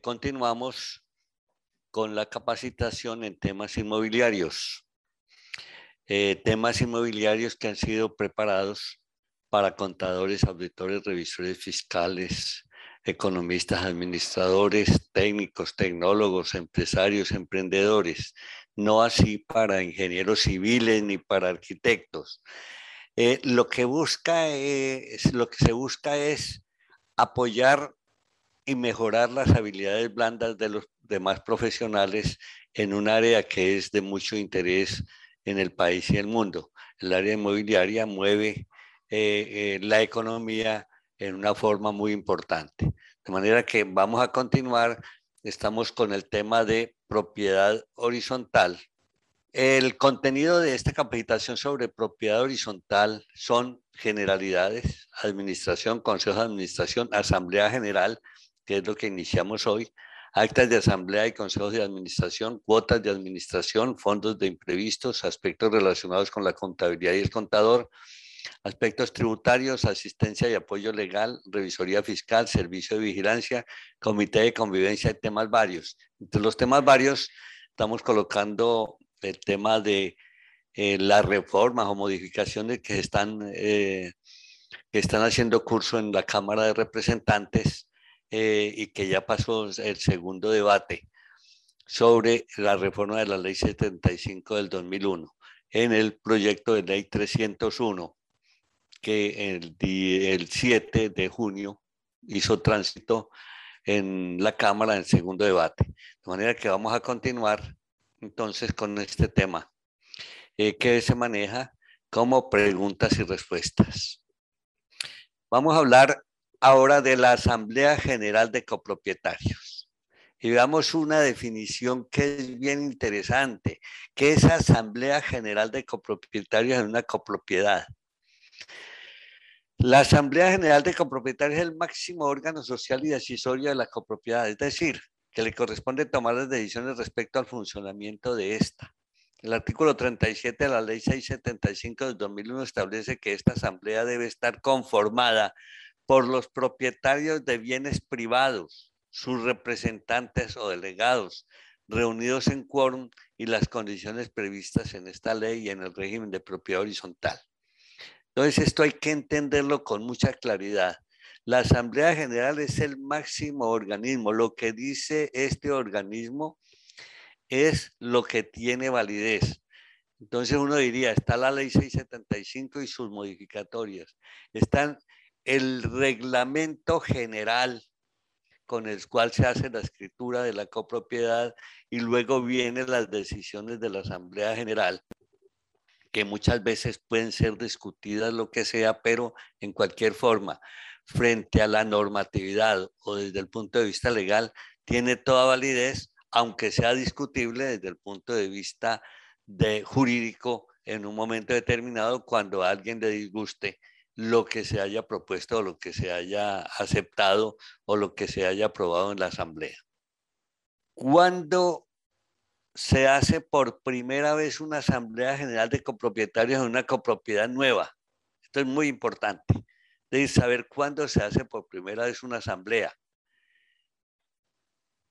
continuamos con la capacitación en temas inmobiliarios. Eh, temas inmobiliarios que han sido preparados para contadores, auditores, revisores fiscales, economistas, administradores, técnicos, tecnólogos, empresarios, emprendedores, no así para ingenieros civiles ni para arquitectos. Eh, lo que busca es, lo que se busca es apoyar y mejorar las habilidades blandas de los demás profesionales en un área que es de mucho interés en el país y el mundo. El área inmobiliaria mueve eh, eh, la economía en una forma muy importante. De manera que vamos a continuar, estamos con el tema de propiedad horizontal. El contenido de esta capacitación sobre propiedad horizontal son generalidades, administración, consejo de administración, asamblea general, que es lo que iniciamos hoy, actas de asamblea y consejos de administración, cuotas de administración, fondos de imprevistos, aspectos relacionados con la contabilidad y el contador, aspectos tributarios, asistencia y apoyo legal, revisoría fiscal, servicio de vigilancia, comité de convivencia y temas varios. Entre los temas varios estamos colocando el tema de eh, las reformas o modificaciones que están, eh, que están haciendo curso en la Cámara de Representantes eh, y que ya pasó el segundo debate sobre la reforma de la ley 75 del 2001 en el proyecto de ley 301 que el, el 7 de junio hizo tránsito en la Cámara en segundo debate. De manera que vamos a continuar entonces con este tema eh, que se maneja como preguntas y respuestas. Vamos a hablar ahora de la Asamblea General de Copropietarios. Y veamos una definición que es bien interesante, que es Asamblea General de Copropietarios en una copropiedad. La Asamblea General de Copropietarios es el máximo órgano social y decisorio de la copropiedad, es decir, que le corresponde tomar las decisiones respecto al funcionamiento de esta. El artículo 37 de la Ley 675 del 2001 establece que esta asamblea debe estar conformada por los propietarios de bienes privados, sus representantes o delegados, reunidos en quórum y las condiciones previstas en esta ley y en el régimen de propiedad horizontal. Entonces, esto hay que entenderlo con mucha claridad. La Asamblea General es el máximo organismo. Lo que dice este organismo es lo que tiene validez. Entonces uno diría, está la ley 675 y sus modificatorias. Están el reglamento general con el cual se hace la escritura de la copropiedad y luego vienen las decisiones de la Asamblea General, que muchas veces pueden ser discutidas, lo que sea, pero en cualquier forma, frente a la normatividad o desde el punto de vista legal, tiene toda validez, aunque sea discutible desde el punto de vista de jurídico en un momento determinado cuando a alguien le disguste lo que se haya propuesto o lo que se haya aceptado o lo que se haya aprobado en la asamblea. Cuando se hace por primera vez una asamblea general de copropietarios en una copropiedad nueva, esto es muy importante, de saber cuándo se hace por primera vez una asamblea.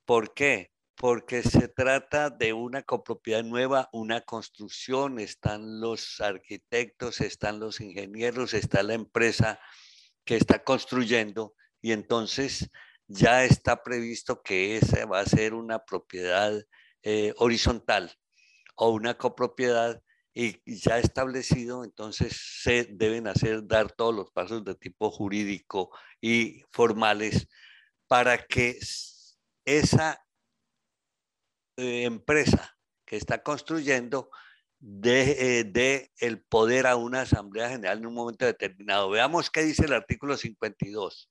¿Por qué? Porque se trata de una copropiedad nueva, una construcción, están los arquitectos, están los ingenieros, está la empresa que está construyendo y entonces ya está previsto que esa va a ser una propiedad eh, horizontal o una copropiedad y ya establecido, entonces se deben hacer, dar todos los pasos de tipo jurídico y formales para que esa eh, empresa que está construyendo de, eh, de, el poder a una asamblea general en un momento determinado. Veamos qué dice el artículo 52.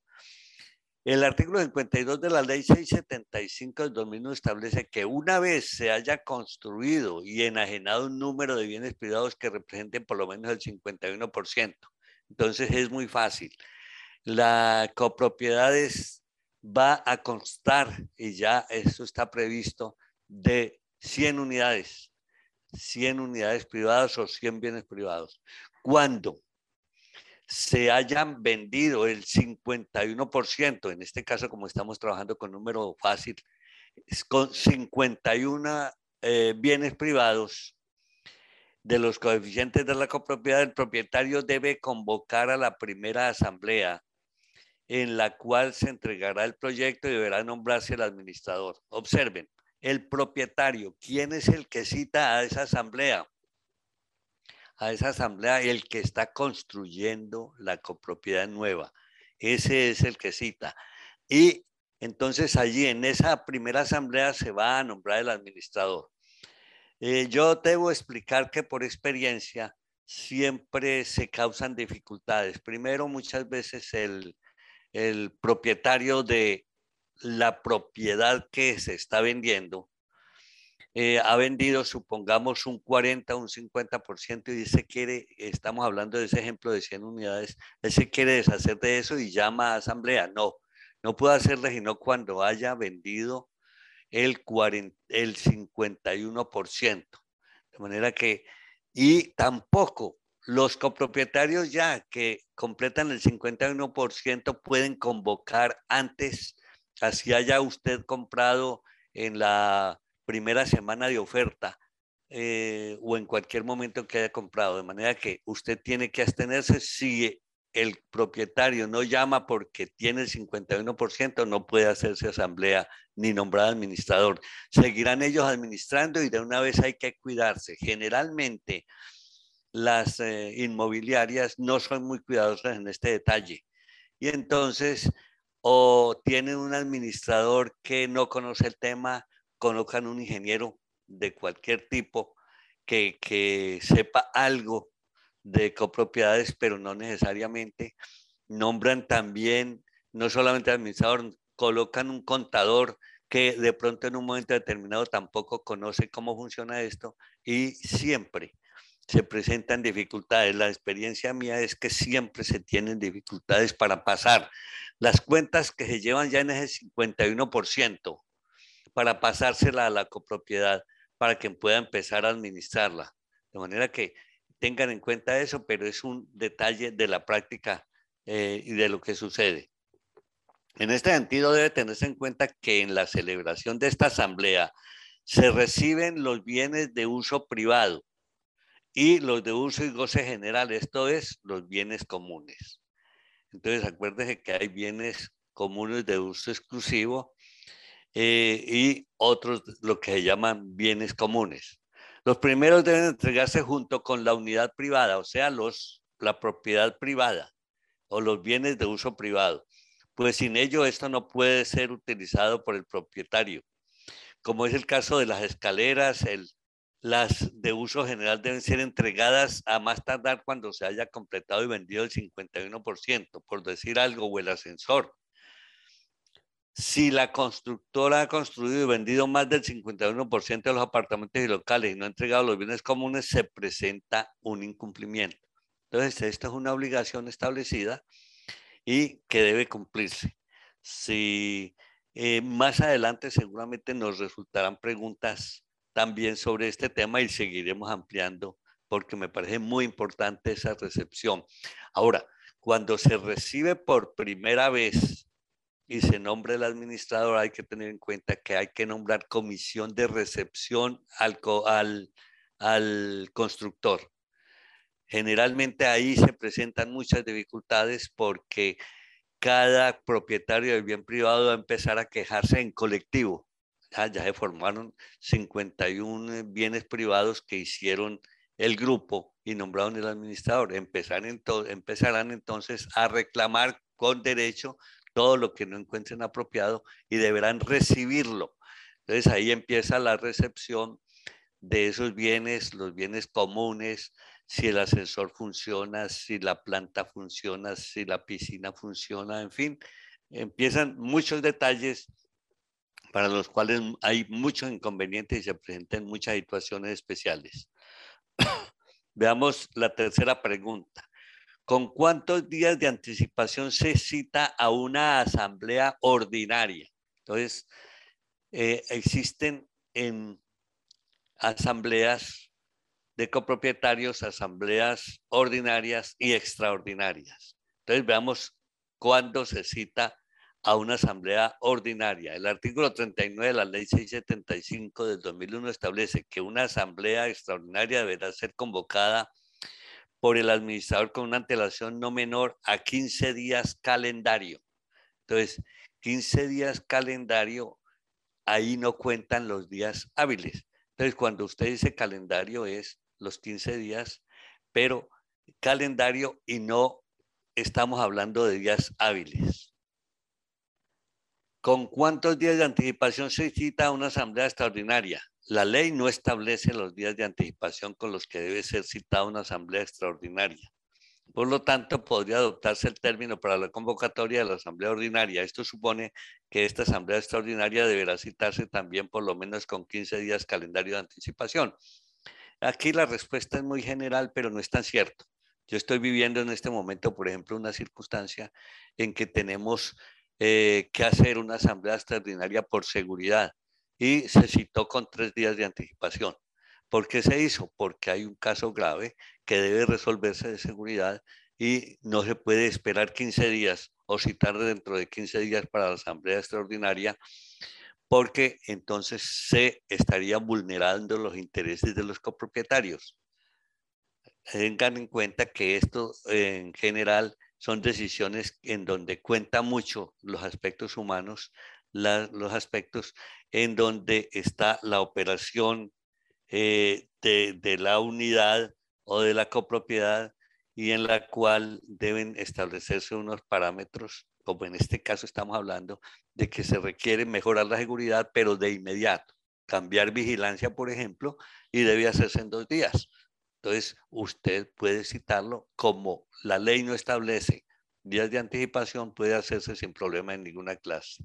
El artículo 52 de la ley 675 del 2001 establece que una vez se haya construido y enajenado un número de bienes privados que representen por lo menos el 51%, entonces es muy fácil. La copropiedad va a constar, y ya eso está previsto, de 100 unidades, 100 unidades privadas o 100 bienes privados. Cuando se hayan vendido el 51%, en este caso como estamos trabajando con número fácil, con 51 eh, bienes privados de los coeficientes de la copropiedad, el propietario debe convocar a la primera asamblea en la cual se entregará el proyecto y deberá nombrarse el administrador. Observen, el propietario, ¿quién es el que cita a esa asamblea? A esa asamblea, el que está construyendo la copropiedad nueva. Ese es el que cita. Y entonces allí en esa primera asamblea se va a nombrar el administrador. Eh, yo debo explicar que por experiencia siempre se causan dificultades. Primero, muchas veces el, el propietario de la propiedad que se está vendiendo eh, ha vendido, supongamos, un 40, un 50% y se quiere, estamos hablando de ese ejemplo de 100 unidades, él se quiere deshacer de eso y llama a asamblea. No, no puede hacerlo sino cuando haya vendido el, 40, el 51%. De manera que, y tampoco los copropietarios ya que completan el 51% pueden convocar antes, así haya usted comprado en la primera semana de oferta eh, o en cualquier momento que haya comprado. De manera que usted tiene que abstenerse si el propietario no llama porque tiene el 51%, no puede hacerse asamblea ni nombrar administrador. Seguirán ellos administrando y de una vez hay que cuidarse. Generalmente las eh, inmobiliarias no son muy cuidadosas en este detalle. Y entonces o tienen un administrador que no conoce el tema, colocan un ingeniero de cualquier tipo que, que sepa algo de copropiedades, pero no necesariamente. Nombran también, no solamente administrador, colocan un contador que de pronto en un momento determinado tampoco conoce cómo funciona esto y siempre se presentan dificultades. La experiencia mía es que siempre se tienen dificultades para pasar las cuentas que se llevan ya en ese 51% para pasársela a la copropiedad para que pueda empezar a administrarla. De manera que tengan en cuenta eso, pero es un detalle de la práctica eh, y de lo que sucede. En este sentido, debe tenerse en cuenta que en la celebración de esta asamblea se reciben los bienes de uso privado y los de uso y goce general, esto es, los bienes comunes. Entonces, acuérdense que hay bienes comunes de uso exclusivo eh, y otros, lo que se llaman bienes comunes. Los primeros deben entregarse junto con la unidad privada, o sea, los, la propiedad privada o los bienes de uso privado, pues sin ello esto no puede ser utilizado por el propietario, como es el caso de las escaleras, el, las de uso general deben ser entregadas a más tardar cuando se haya completado y vendido el 51%, por decir algo, o el ascensor. Si la constructora ha construido y vendido más del 51% de los apartamentos y locales y no ha entregado los bienes comunes, se presenta un incumplimiento. Entonces, esto es una obligación establecida y que debe cumplirse. Si eh, más adelante seguramente nos resultarán preguntas también sobre este tema y seguiremos ampliando porque me parece muy importante esa recepción. Ahora, cuando se recibe por primera vez y se nombre el administrador, hay que tener en cuenta que hay que nombrar comisión de recepción al, al, al constructor. Generalmente ahí se presentan muchas dificultades porque cada propietario del bien privado va a empezar a quejarse en colectivo. Ya, se formaron 51 bienes privados que hicieron el grupo y nombraron el administrador. Empezarán, empezarán entonces a reclamar con derecho todo lo que no encuentren apropiado y deberán recibirlo. Entonces ahí empieza la recepción de esos bienes, los bienes comunes, si el ascensor funciona, si la planta funciona, si la piscina funciona, en fin, empiezan muchos detalles para los cuales hay muchos inconvenientes y se presentan muchas situaciones especiales. Veamos la tercera pregunta. ¿Con cuántos días de anticipación se cita a una asamblea ordinaria? Entonces, eh, existen en asambleas de copropietarios, asambleas ordinarias y extraordinarias. Entonces veamos cuándo se cita a una asamblea ordinaria. El artículo 39 de la ley 675 del 2001 establece que una asamblea extraordinaria deberá ser convocada por el administrador con una antelación no menor a 15 días calendario. Entonces, 15 días calendario, ahí no cuentan los días hábiles. Entonces, cuando usted dice calendario es los 15 días, pero calendario y no estamos hablando de días hábiles. ¿Con cuántos días de anticipación se cita una asamblea extraordinaria? La ley no establece los días de anticipación con los que debe ser citada una asamblea extraordinaria. Por lo tanto, podría adoptarse el término para la convocatoria de la asamblea ordinaria. Esto supone que esta asamblea extraordinaria deberá citarse también por lo menos con 15 días calendario de anticipación. Aquí la respuesta es muy general, pero no es tan cierto. Yo estoy viviendo en este momento, por ejemplo, una circunstancia en que tenemos eh, que hacer una asamblea extraordinaria por seguridad y se citó con tres días de anticipación. ¿Por qué se hizo? Porque hay un caso grave que debe resolverse de seguridad y no se puede esperar 15 días o citar dentro de 15 días para la asamblea extraordinaria porque entonces se estarían vulnerando los intereses de los copropietarios. Tengan en cuenta que esto en general son decisiones en donde cuenta mucho los aspectos humanos, los aspectos en donde está la operación eh, de, la unidad o de la copropiedad y en la cual deben establecerse unos parámetros, como en este caso estamos hablando, de que se requiere mejorar la seguridad, pero de inmediato. Cambiar vigilancia, por ejemplo, y debe hacerse en dos días. Entonces, usted puede citarlo como la ley no establece días de anticipación, puede hacerse sin problema en ninguna clase.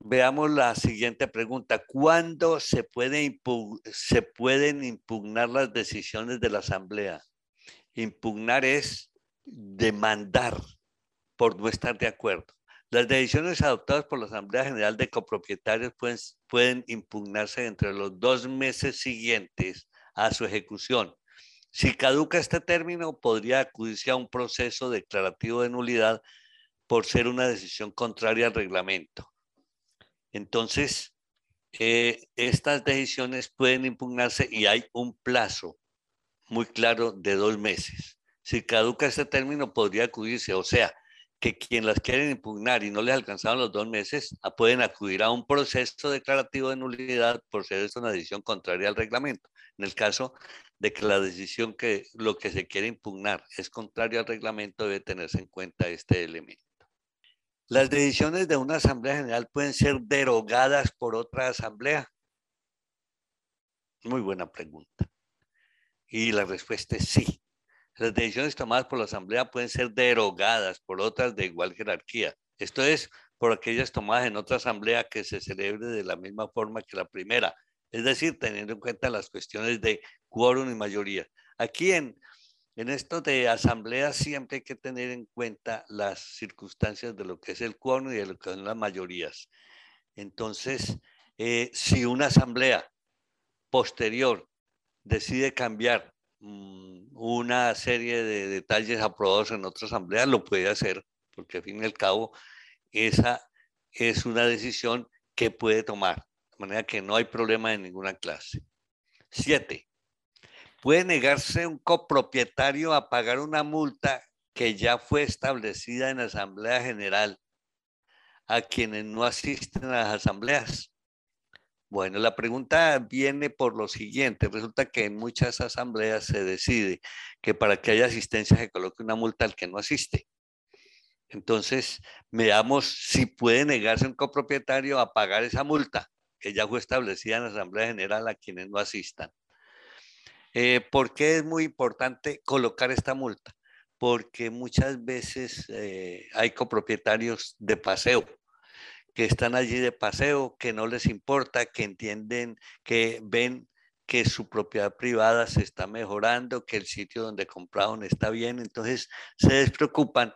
Veamos la siguiente pregunta. ¿Cuándo se, puede se pueden impugnar las decisiones de la Asamblea? Impugnar es demandar por no estar de acuerdo. Las decisiones adoptadas por la Asamblea General de Copropietarios pueden impugnarse entre los dos meses siguientes a su ejecución si caduca este término, podría acudirse a un proceso declarativo de nulidad por ser una decisión contraria al reglamento. Entonces, eh, estas decisiones pueden impugnarse y hay un plazo muy claro de dos meses. Si caduca este término, podría acudirse, o sea, que quien las quieren impugnar y no les alcanzaron los dos meses, ah, pueden acudir a un proceso declarativo de nulidad por ser esta una decisión contraria al reglamento. En el caso de que la decisión que lo que se quiere impugnar es contrario al reglamento, debe tenerse en cuenta este elemento. Las decisiones de una asamblea general pueden ser derogadas por otra asamblea. Muy buena pregunta. Y la respuesta es sí. Las decisiones tomadas por la asamblea pueden ser derogadas por otras de igual jerarquía. Esto es por aquellas tomadas en otra asamblea que se celebre de la misma forma que la primera, es decir, teniendo en cuenta las cuestiones de quórum y mayoría. Aquí en, en esto de asamblea siempre hay que tener en cuenta las circunstancias de lo que es el quórum y de lo que son las mayorías. Entonces, eh, si una asamblea posterior decide cambiar mm, una serie de detalles aprobados en otra asamblea, lo puede hacer, porque al fin y al cabo, esa es una decisión que puede tomar manera que no hay problema en ninguna clase. Siete, puede negarse un copropietario a pagar una multa que ya fue establecida en la Asamblea General a quienes no asisten a las asambleas. Bueno, la pregunta viene por lo siguiente. Resulta que en muchas asambleas se decide que para que haya asistencia se coloque una multa al que no asiste. Entonces, veamos si puede negarse un copropietario a pagar esa multa que ya fue establecida en la Asamblea General a quienes no asistan. Eh, ¿Por qué es muy importante colocar esta multa? Porque muchas veces eh, hay copropietarios de paseo que están allí de paseo, que no les importa, que entienden, que ven que su propiedad privada se está mejorando, que el sitio donde compraron está bien, entonces se despreocupan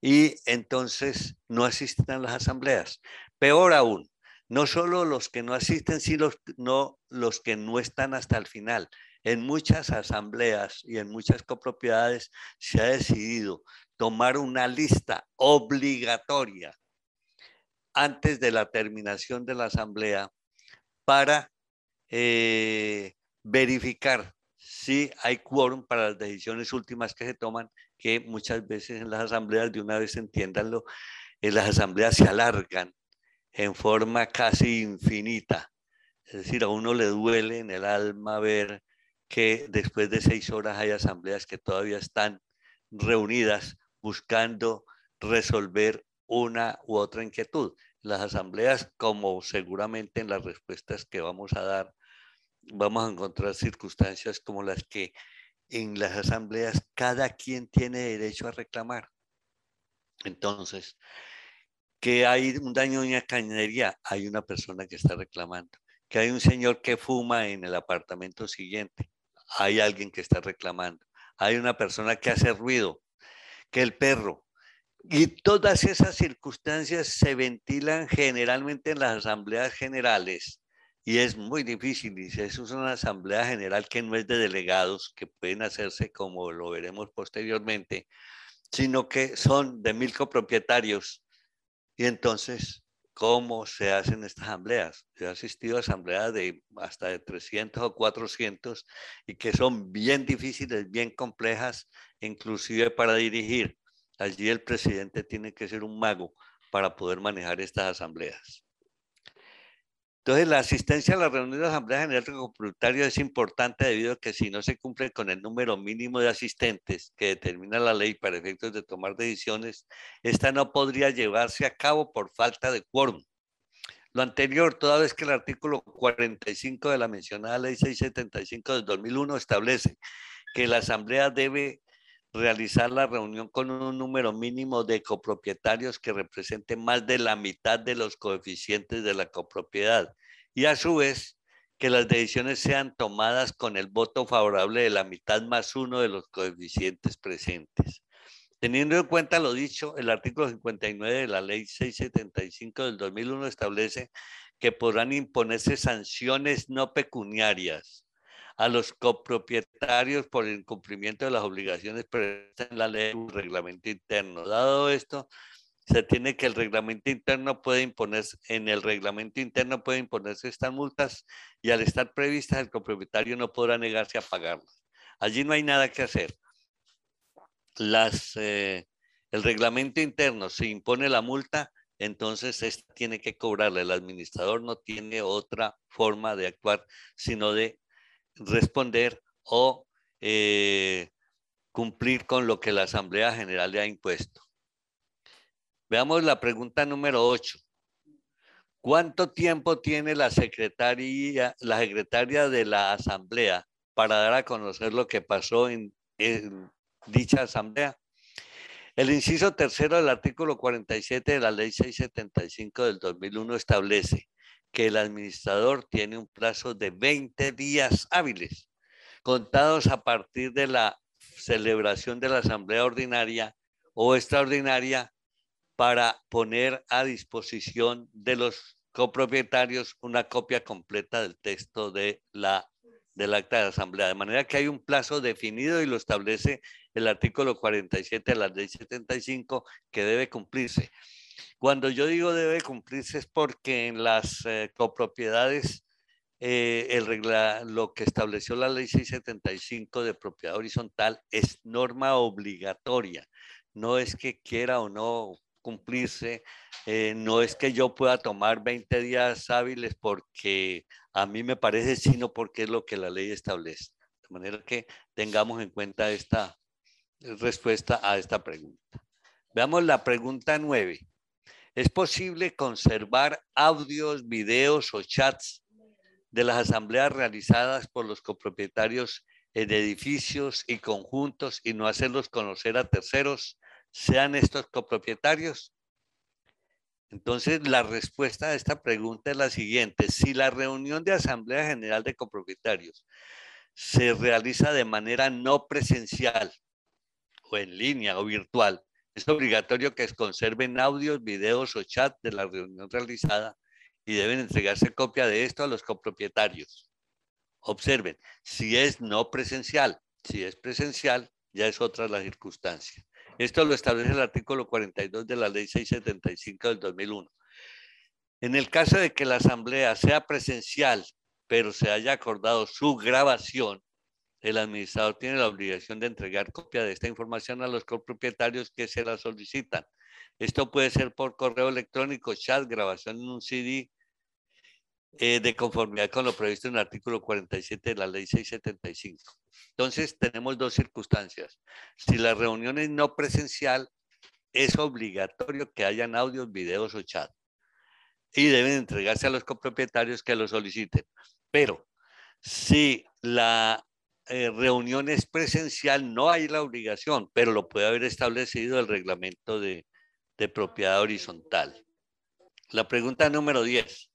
y entonces no asisten a las asambleas. Peor aún, no solo los que no asisten, sino los, que no están hasta el final. en muchas asambleas y en muchas copropiedades se ha decidido tomar una lista obligatoria antes de la terminación de la asamblea para eh, verificar si hay quórum para las decisiones últimas que se toman, que muchas veces en las asambleas, de una vez entiéndanlo, en las asambleas se alargan en forma casi infinita. Es decir, a uno le duele en el alma ver que después de seis horas hay asambleas que todavía están reunidas buscando resolver una u otra inquietud. Las asambleas, como seguramente en las respuestas que vamos a dar, vamos a encontrar circunstancias como las que en las asambleas cada quien tiene derecho a reclamar. Entonces, que hay un daño en una cañería, hay una persona que está reclamando. Que hay un señor que fuma en el apartamento siguiente, hay alguien que está reclamando. Hay una persona que hace ruido, que el perro. Y todas esas circunstancias se ventilan generalmente en las asambleas generales y es muy difícil. Y es una asamblea general que no es de delegados, que pueden hacerse como lo veremos posteriormente, sino que son de mil copropietarios y entonces, ¿cómo se hacen estas asambleas? Yo he asistido a asambleas de hasta de 300 o 400 y que son bien difíciles, bien complejas, inclusive para dirigir. Allí el presidente tiene que ser un mago para poder manejar estas asambleas. Entonces, la asistencia a la reunión de la Asamblea General Copropietarios es importante debido a que si no se cumple con el número mínimo de asistentes que determina la ley para efectos de tomar decisiones, esta no podría llevarse a cabo por falta de quórum. Lo anterior, toda vez que el artículo 45 de la mencionada ley 675 del 2001 establece que la Asamblea debe realizar la reunión con un número mínimo de copropietarios que represente más de la mitad de los coeficientes de la copropiedad y a su vez que las decisiones sean tomadas con el voto favorable de la mitad más uno de los coeficientes presentes. Teniendo en cuenta lo dicho, el artículo 59 de la ley 675 del 2001 establece que podrán imponerse sanciones no pecuniarias a los copropietarios por el incumplimiento de las obligaciones previstas en la ley o reglamento interno. Dado esto, se tiene que el reglamento interno puede imponerse, en el reglamento interno puede imponerse estas multas y al estar previstas el copropietario no podrá negarse a pagarlas. Allí no hay nada que hacer. Las, eh, el reglamento interno, se impone la multa, entonces esta tiene que cobrarla. El administrador no tiene otra forma de actuar sino de responder o eh, cumplir con lo que la Asamblea General le ha impuesto. Veamos la pregunta número 8. ¿Cuánto tiempo tiene la secretaria, la secretaria de la Asamblea para dar a conocer lo que pasó en, en dicha Asamblea? El inciso tercero del artículo 47 de la Ley 675 del 2001 establece que el administrador tiene un plazo de 20 días hábiles, contados a partir de la celebración de la asamblea ordinaria o extraordinaria para poner a disposición de los copropietarios una copia completa del texto de la, del acta de asamblea. De manera que hay un plazo definido y lo establece el artículo 47 de la ley 75 que debe cumplirse. Cuando yo digo debe cumplirse es porque en las eh, copropiedades eh, el lo que estableció la ley 675 de propiedad horizontal es norma obligatoria. No es que quiera o no cumplirse, eh, no es que yo pueda tomar 20 días hábiles porque a mí me parece, sino porque es lo que la ley establece. De manera que tengamos en cuenta esta respuesta a esta pregunta. Veamos la pregunta 9. ¿Es posible conservar audios, videos o chats de las asambleas realizadas por los copropietarios en edificios y conjuntos y no hacerlos conocer a terceros, sean estos copropietarios? Entonces, la respuesta a esta pregunta es la siguiente. Si la reunión de Asamblea General de Copropietarios se realiza de manera no presencial o en línea o virtual, es obligatorio que conserven audios, videos o chat de la reunión realizada y deben entregarse copia de esto a los copropietarios. Observen, si es no presencial, si es presencial, ya es otra la circunstancia. Esto lo establece el artículo 42 de la ley 675 del 2001. En el caso de que la asamblea sea presencial, pero se haya acordado su grabación, el administrador tiene la obligación de entregar copia de esta información a los copropietarios que se la solicitan. Esto puede ser por correo electrónico, chat, grabación en un CD, eh, de conformidad con lo previsto en el artículo 47 de la ley 675. Entonces, tenemos dos circunstancias. Si la reunión es no presencial, es obligatorio que hayan audios, videos o chat. Y deben entregarse a los copropietarios que lo soliciten. Pero si la eh, reunión es presencial, no hay la obligación, pero lo puede haber establecido el reglamento de, de propiedad horizontal. La pregunta número 10.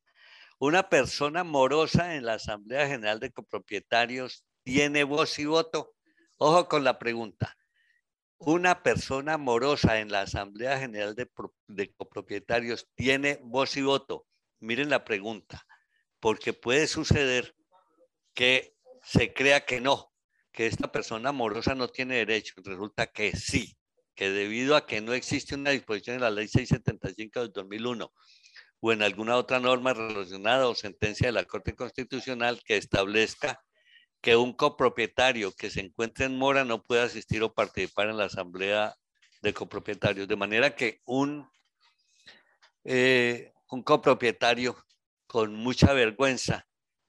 Una persona morosa en la Asamblea General de Copropietarios tiene voz y voto. Ojo con la pregunta. Una persona morosa en la Asamblea General de, de Copropietarios tiene voz y voto. Miren la pregunta, porque puede suceder que se crea que no, que esta persona morosa no tiene derecho. Resulta que sí, que debido a que no existe una disposición en la ley 675 del 2001 o en alguna otra norma relacionada o sentencia de la Corte Constitucional que establezca que un copropietario que se encuentre en mora no puede asistir o participar en la asamblea de copropietarios. De manera que un, eh, un copropietario con mucha vergüenza,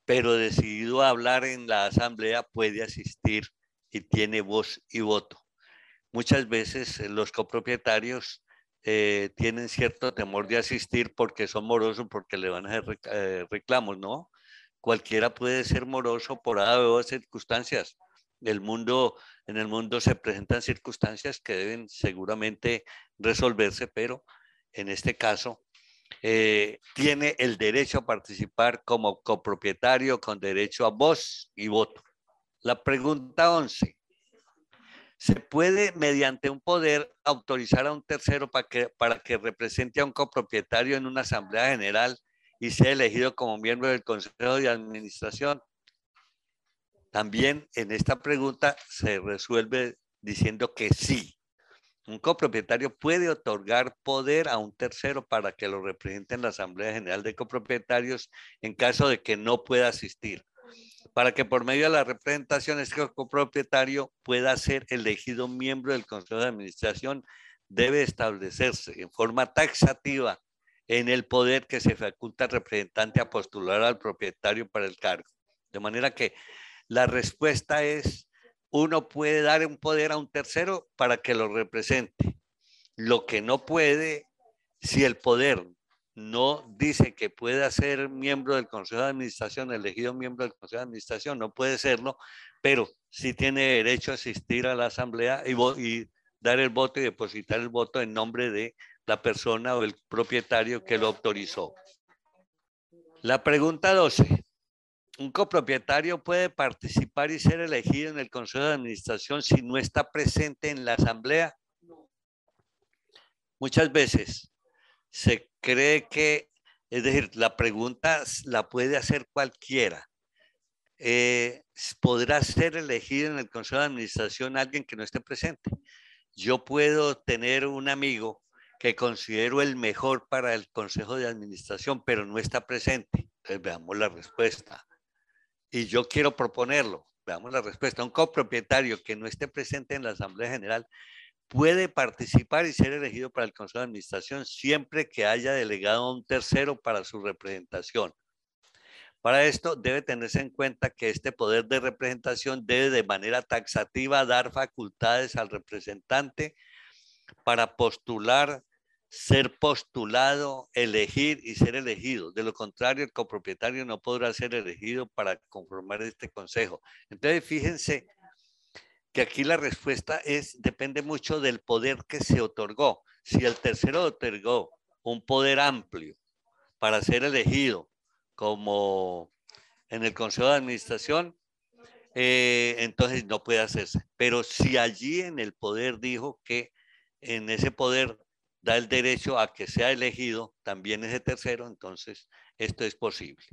pero decidido a hablar en la asamblea, puede asistir y tiene voz y voto. Muchas veces eh, los copropietarios eh, tienen cierto temor de asistir porque son morosos, porque le van a hacer eh, reclamos, ¿no? Cualquiera puede ser moroso por A circunstancias. El mundo, en el mundo se presentan circunstancias que deben seguramente resolverse, pero en este caso eh, tiene el derecho a participar como copropietario con derecho a voz y voto. La pregunta 11 se puede, mediante un poder, autorizar a un tercero para que, para que represente a un copropietario en una asamblea general y sea elegido como miembro del Consejo de Administración. También en esta pregunta se resuelve diciendo que sí. Un copropietario puede otorgar poder a un tercero para que lo represente en la Asamblea General de Copropietarios en caso de que no pueda asistir para que por medio de la representación este copropietario pueda ser elegido miembro del Consejo de Administración, debe establecerse en forma taxativa en el poder que se faculta al representante a postular al propietario para el cargo. De manera que la respuesta es, uno puede dar un poder a un tercero para que lo represente. Lo que no puede, si el poder no dice que pueda ser miembro del Consejo de Administración, elegido miembro del Consejo de Administración, no puede serlo, pero sí tiene derecho a asistir a la asamblea y, y dar el voto y depositar el voto en nombre de la persona o el propietario que lo autorizó. La pregunta 12. ¿Un copropietario puede participar y ser elegido en el Consejo de Administración si no está presente en la asamblea? Muchas veces se cree que, es decir, la pregunta la puede hacer cualquiera. Eh, ¿Podrá ser elegido en el Consejo de Administración alguien que no esté presente? Yo puedo tener un amigo que considero el mejor para el Consejo de Administración, pero no está presente. Entonces veamos la respuesta. Y yo quiero proponerlo. Veamos la respuesta. Un copropietario que no esté presente en la Asamblea General puede participar y ser elegido para el Consejo de Administración siempre que haya delegado a un tercero para su representación. Para esto debe tenerse en cuenta que este poder de representación debe de manera taxativa dar facultades al representante para postular, ser postulado, elegir y ser elegido. De lo contrario, el copropietario no podrá ser elegido para conformar este consejo. Entonces, fíjense que aquí la respuesta es, depende mucho del poder que se otorgó. Si el tercero otorgó un poder amplio para ser elegido como en el Consejo de Administración, eh, entonces no puede hacerse. Pero si allí en el poder dijo que en ese poder da el derecho a que sea elegido también ese tercero, entonces esto es posible.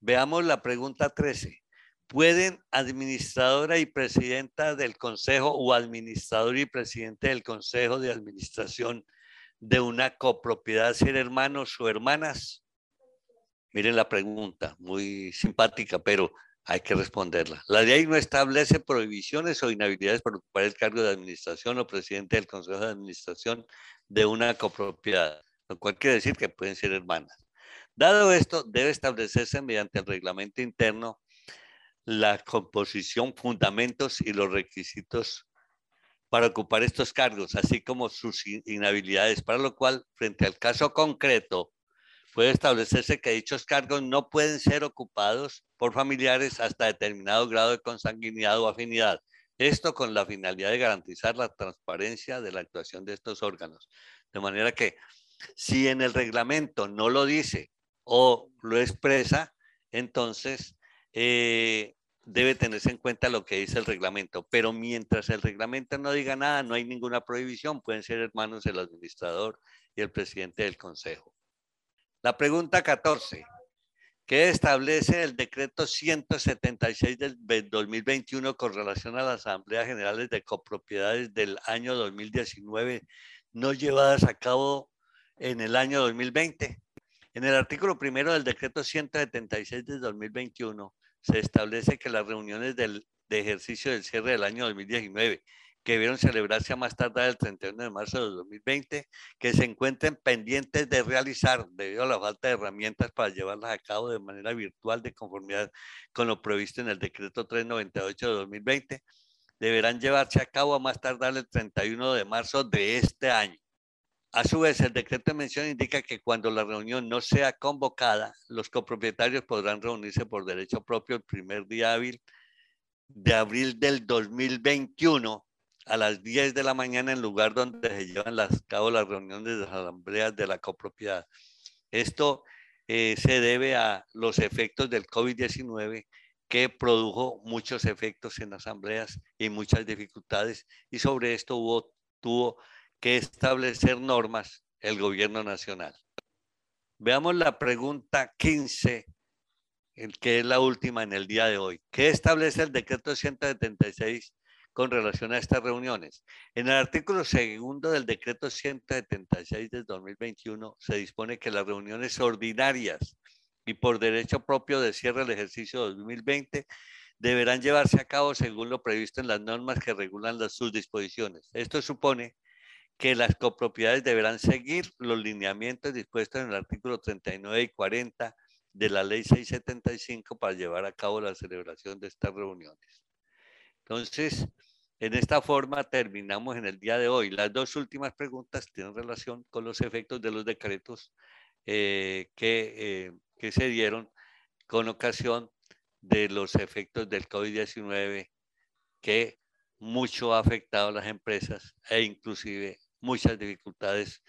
Veamos la pregunta 13. ¿Pueden administradora y presidenta del consejo o administrador y presidente del consejo de administración de una copropiedad ser hermanos o hermanas? Miren la pregunta, muy simpática, pero hay que responderla. La ley no establece prohibiciones o inhabilidades para ocupar el cargo de administración o presidente del consejo de administración de una copropiedad, lo cual quiere decir que pueden ser hermanas. Dado esto, debe establecerse mediante el reglamento interno la composición, fundamentos y los requisitos para ocupar estos cargos, así como sus inhabilidades, para lo cual, frente al caso concreto, puede establecerse que dichos cargos no pueden ser ocupados por familiares hasta determinado grado de consanguinidad o afinidad. Esto con la finalidad de garantizar la transparencia de la actuación de estos órganos. De manera que si en el reglamento no lo dice o lo expresa, entonces eh, debe tenerse en cuenta lo que dice el reglamento. Pero mientras el reglamento no diga nada, no hay ninguna prohibición. Pueden ser hermanos el administrador y el presidente del consejo. La pregunta 14. ¿Qué establece el decreto 176 del 2021 con relación a las asambleas generales de copropiedades del año 2019 no llevadas a cabo en el año 2020? En el artículo primero del decreto 176 del 2021 se establece que las reuniones del, de ejercicio del cierre del año 2019 que debieron celebrarse a más tardar el 31 de marzo de 2020, que se encuentren pendientes de realizar debido a la falta de herramientas para llevarlas a cabo de manera virtual de conformidad con lo previsto en el decreto 398 de 2020, deberán llevarse a cabo a más tardar el 31 de marzo de este año. A su vez, el decreto de mención indica que cuando la reunión no sea convocada, los copropietarios podrán reunirse por derecho propio el primer día hábil de abril del 2021 a las 10 de la mañana en lugar donde se llevan a cabo las reuniones de las asambleas de la copropiedad. Esto eh, se debe a los efectos del COVID-19 que produjo muchos efectos en asambleas y muchas dificultades y sobre esto hubo, tuvo que establecer normas el gobierno nacional. Veamos la pregunta 15, que es la última en el día de hoy. ¿Qué establece el decreto 176 con relación a estas reuniones. En el artículo segundo del decreto 176 del 2021 se dispone que las reuniones ordinarias y por derecho propio de cierre del ejercicio 2020 deberán llevarse a cabo según lo previsto en las normas que regulan las, sus disposiciones. Esto supone que las copropiedades deberán seguir los lineamientos dispuestos en el artículo 39 y 40 de la ley 675 para llevar a cabo la celebración de estas reuniones. Entonces, en esta forma terminamos en el día de hoy. Las dos últimas preguntas tienen relación con los efectos de los decretos eh, que, eh, que se dieron con ocasión de los efectos del COVID-19 que mucho ha afectado a las empresas e inclusive muchas dificultades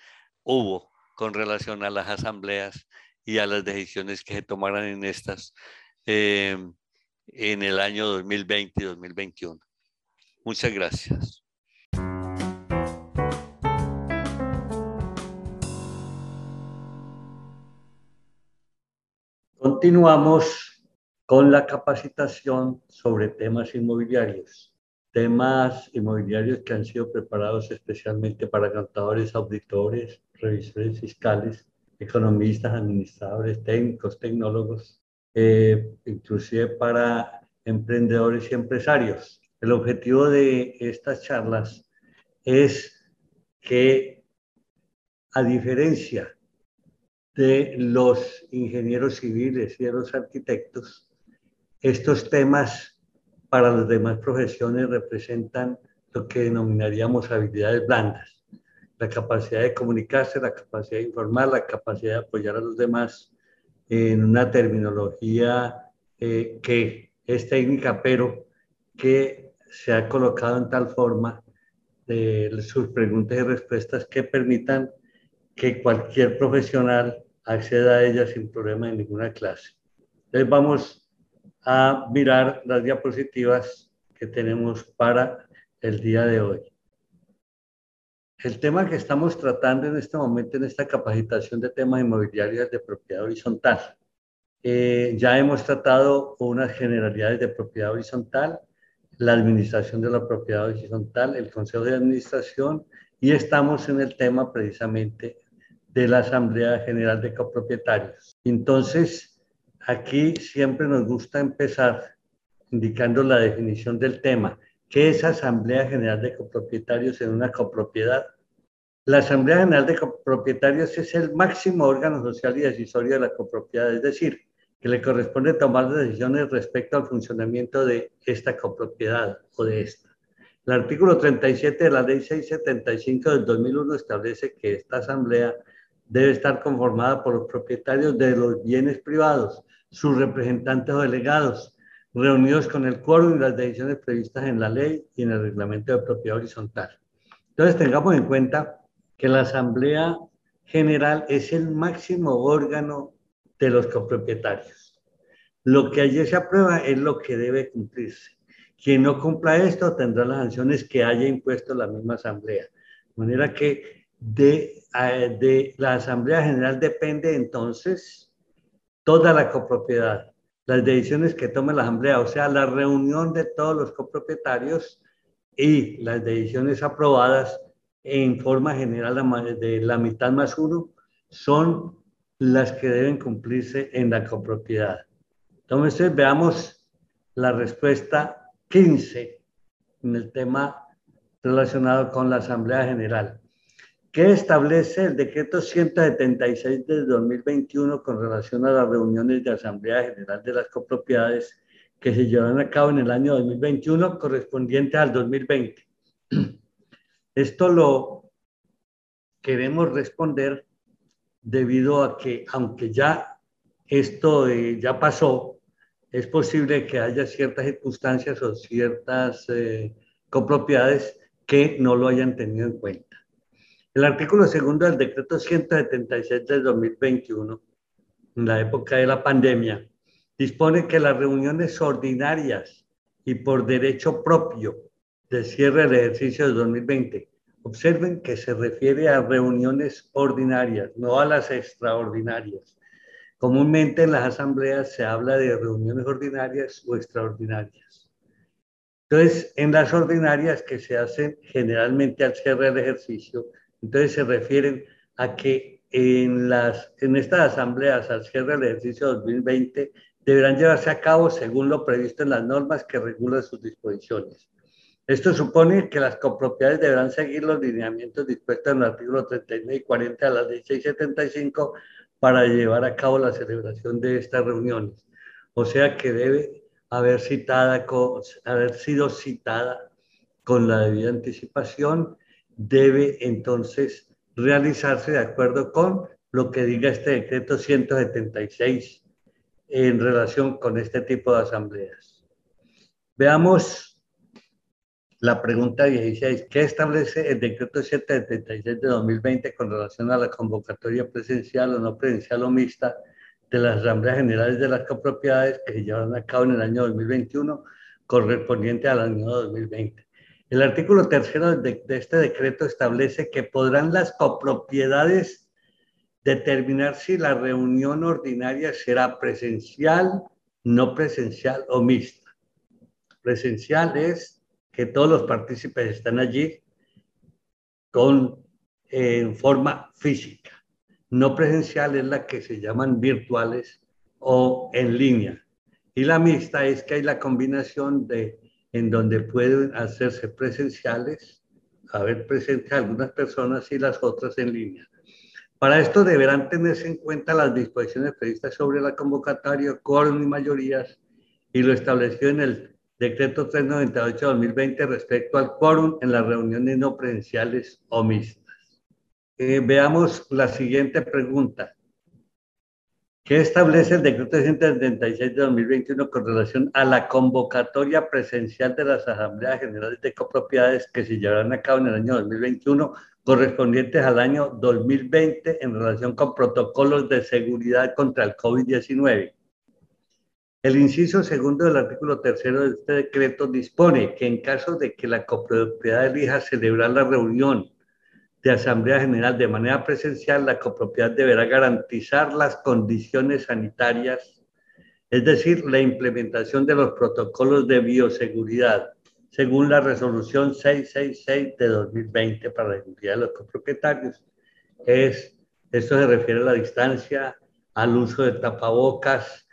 hubo con relación a las asambleas y a las decisiones que se tomaran en estas eh, en el año 2020 y 2021. Muchas gracias. Continuamos con la capacitación sobre temas inmobiliarios. Temas inmobiliarios que han sido preparados especialmente para contadores, auditores, revisores fiscales, economistas, administradores, técnicos, tecnólogos, eh, inclusive para emprendedores y empresarios. El objetivo de estas charlas es que, a diferencia de los ingenieros civiles y de los arquitectos, estos temas para las demás profesiones representan lo que denominaríamos habilidades blandas. La capacidad de comunicarse, la capacidad de informar, la capacidad de apoyar a los demás en una terminología eh, que es técnica, pero que se ha colocado en tal forma de sus preguntas y respuestas que permitan que cualquier profesional acceda a ellas sin problema en ninguna clase. Entonces vamos a mirar las diapositivas que tenemos para el día de hoy. El tema que estamos tratando en este momento en esta capacitación de temas inmobiliarios de propiedad horizontal. eh, ya hemos tratado unas generalidades de propiedad horizontal, la administración de la propiedad horizontal, el consejo de administración y estamos en el tema precisamente de la Asamblea General de Copropietarios. Entonces, aquí siempre nos gusta empezar indicando la definición del tema. ¿Qué es Asamblea General de Copropietarios en una copropiedad? La Asamblea General de Copropietarios es el máximo órgano social y decisorio de la copropiedad, es decir, que le corresponde tomar decisiones respecto al funcionamiento de esta copropiedad o de esta. El artículo 37 de la Ley 675 del 2001 establece que esta asamblea debe estar conformada por los propietarios de los bienes privados, sus representantes o delegados, reunidos con el quórum y las decisiones previstas en la ley y en el reglamento de propiedad horizontal. Entonces tengamos en cuenta que la Asamblea General es el máximo órgano de los copropietarios. Lo que allí se aprueba es lo que debe cumplirse. Quien no cumpla esto tendrá las sanciones que haya impuesto la misma asamblea. De manera que de, eh, de la Asamblea General depende entonces toda la copropiedad, las decisiones que tome la Asamblea, o sea, la reunión de todos los copropietarios y las decisiones aprobadas en forma general de la mitad más uno son las que deben cumplirse en la copropiedad. Entonces veamos la respuesta 15 en el tema relacionado con la Asamblea General. ¿Qué establece el decreto 176 de 2021 con relación a las reuniones de Asamblea General de las copropiedades que se llevarán a cabo en el año 2021 correspondiente al 2020? Esto lo queremos responder debido a que aunque ya esto ya pasó, es posible que haya ciertas circunstancias o ciertas eh, copropiedades que no lo hayan tenido en cuenta. El artículo segundo del decreto 176 del 2021, en la época de la pandemia, dispone que las reuniones ordinarias y por derecho propio de cierre del ejercicio de 2020 Observen que se refiere a reuniones ordinarias, no a las extraordinarias. Comúnmente en las asambleas se habla de reuniones ordinarias o extraordinarias. Entonces, en las ordinarias que se hacen generalmente al cierre del ejercicio, entonces se refieren a que en, las, en estas asambleas al cierre del ejercicio 2020 deberán llevarse a cabo según lo previsto en las normas que regulan sus disposiciones. Esto supone que las copropiedades deberán seguir los lineamientos dispuestos en el artículo 39 y 40 de la ley 675 para llevar a cabo la celebración de estas reuniones. O sea que debe haber, citada, haber sido citada con la debida anticipación, debe entonces realizarse de acuerdo con lo que diga este decreto 176 en relación con este tipo de asambleas. Veamos la pregunta 16, ¿qué establece el decreto 776 de 2020 con relación a la convocatoria presencial o no presencial o mixta de las asambleas generales de las copropiedades que se llevarán a cabo en el año 2021 correspondiente al año 2020? El artículo tercero de, de este decreto establece que podrán las copropiedades determinar si la reunión ordinaria será presencial, no presencial o mixta. Presencial es que todos los partícipes están allí con, en forma física. No presencial es la que se llaman virtuales o en línea. Y la mixta es que hay la combinación de en donde pueden hacerse presenciales, haber presente algunas personas y las otras en línea. Para esto deberán tenerse en cuenta las disposiciones previstas sobre la convocatoria, quórum y mayorías y lo establecido en el Decreto 398-2020 respecto al quórum en las reuniones no presenciales o mixtas. Eh, veamos la siguiente pregunta. ¿Qué establece el decreto 176 de 2021 con relación a la convocatoria presencial de las asambleas generales de copropiedades que se llevarán a cabo en el año 2021 correspondientes al año 2020 en relación con protocolos de seguridad contra el COVID-19? El inciso segundo del artículo tercero de este decreto dispone que en caso de que la copropiedad elija celebrar la reunión de Asamblea General de manera presencial, la copropiedad deberá garantizar las condiciones sanitarias es decir, la implementación de los protocolos de bioseguridad, según la resolución 666 de 2020 para la seguridad de los copropietarios. Es, esto se refiere a la distancia, al uso de tapabocas,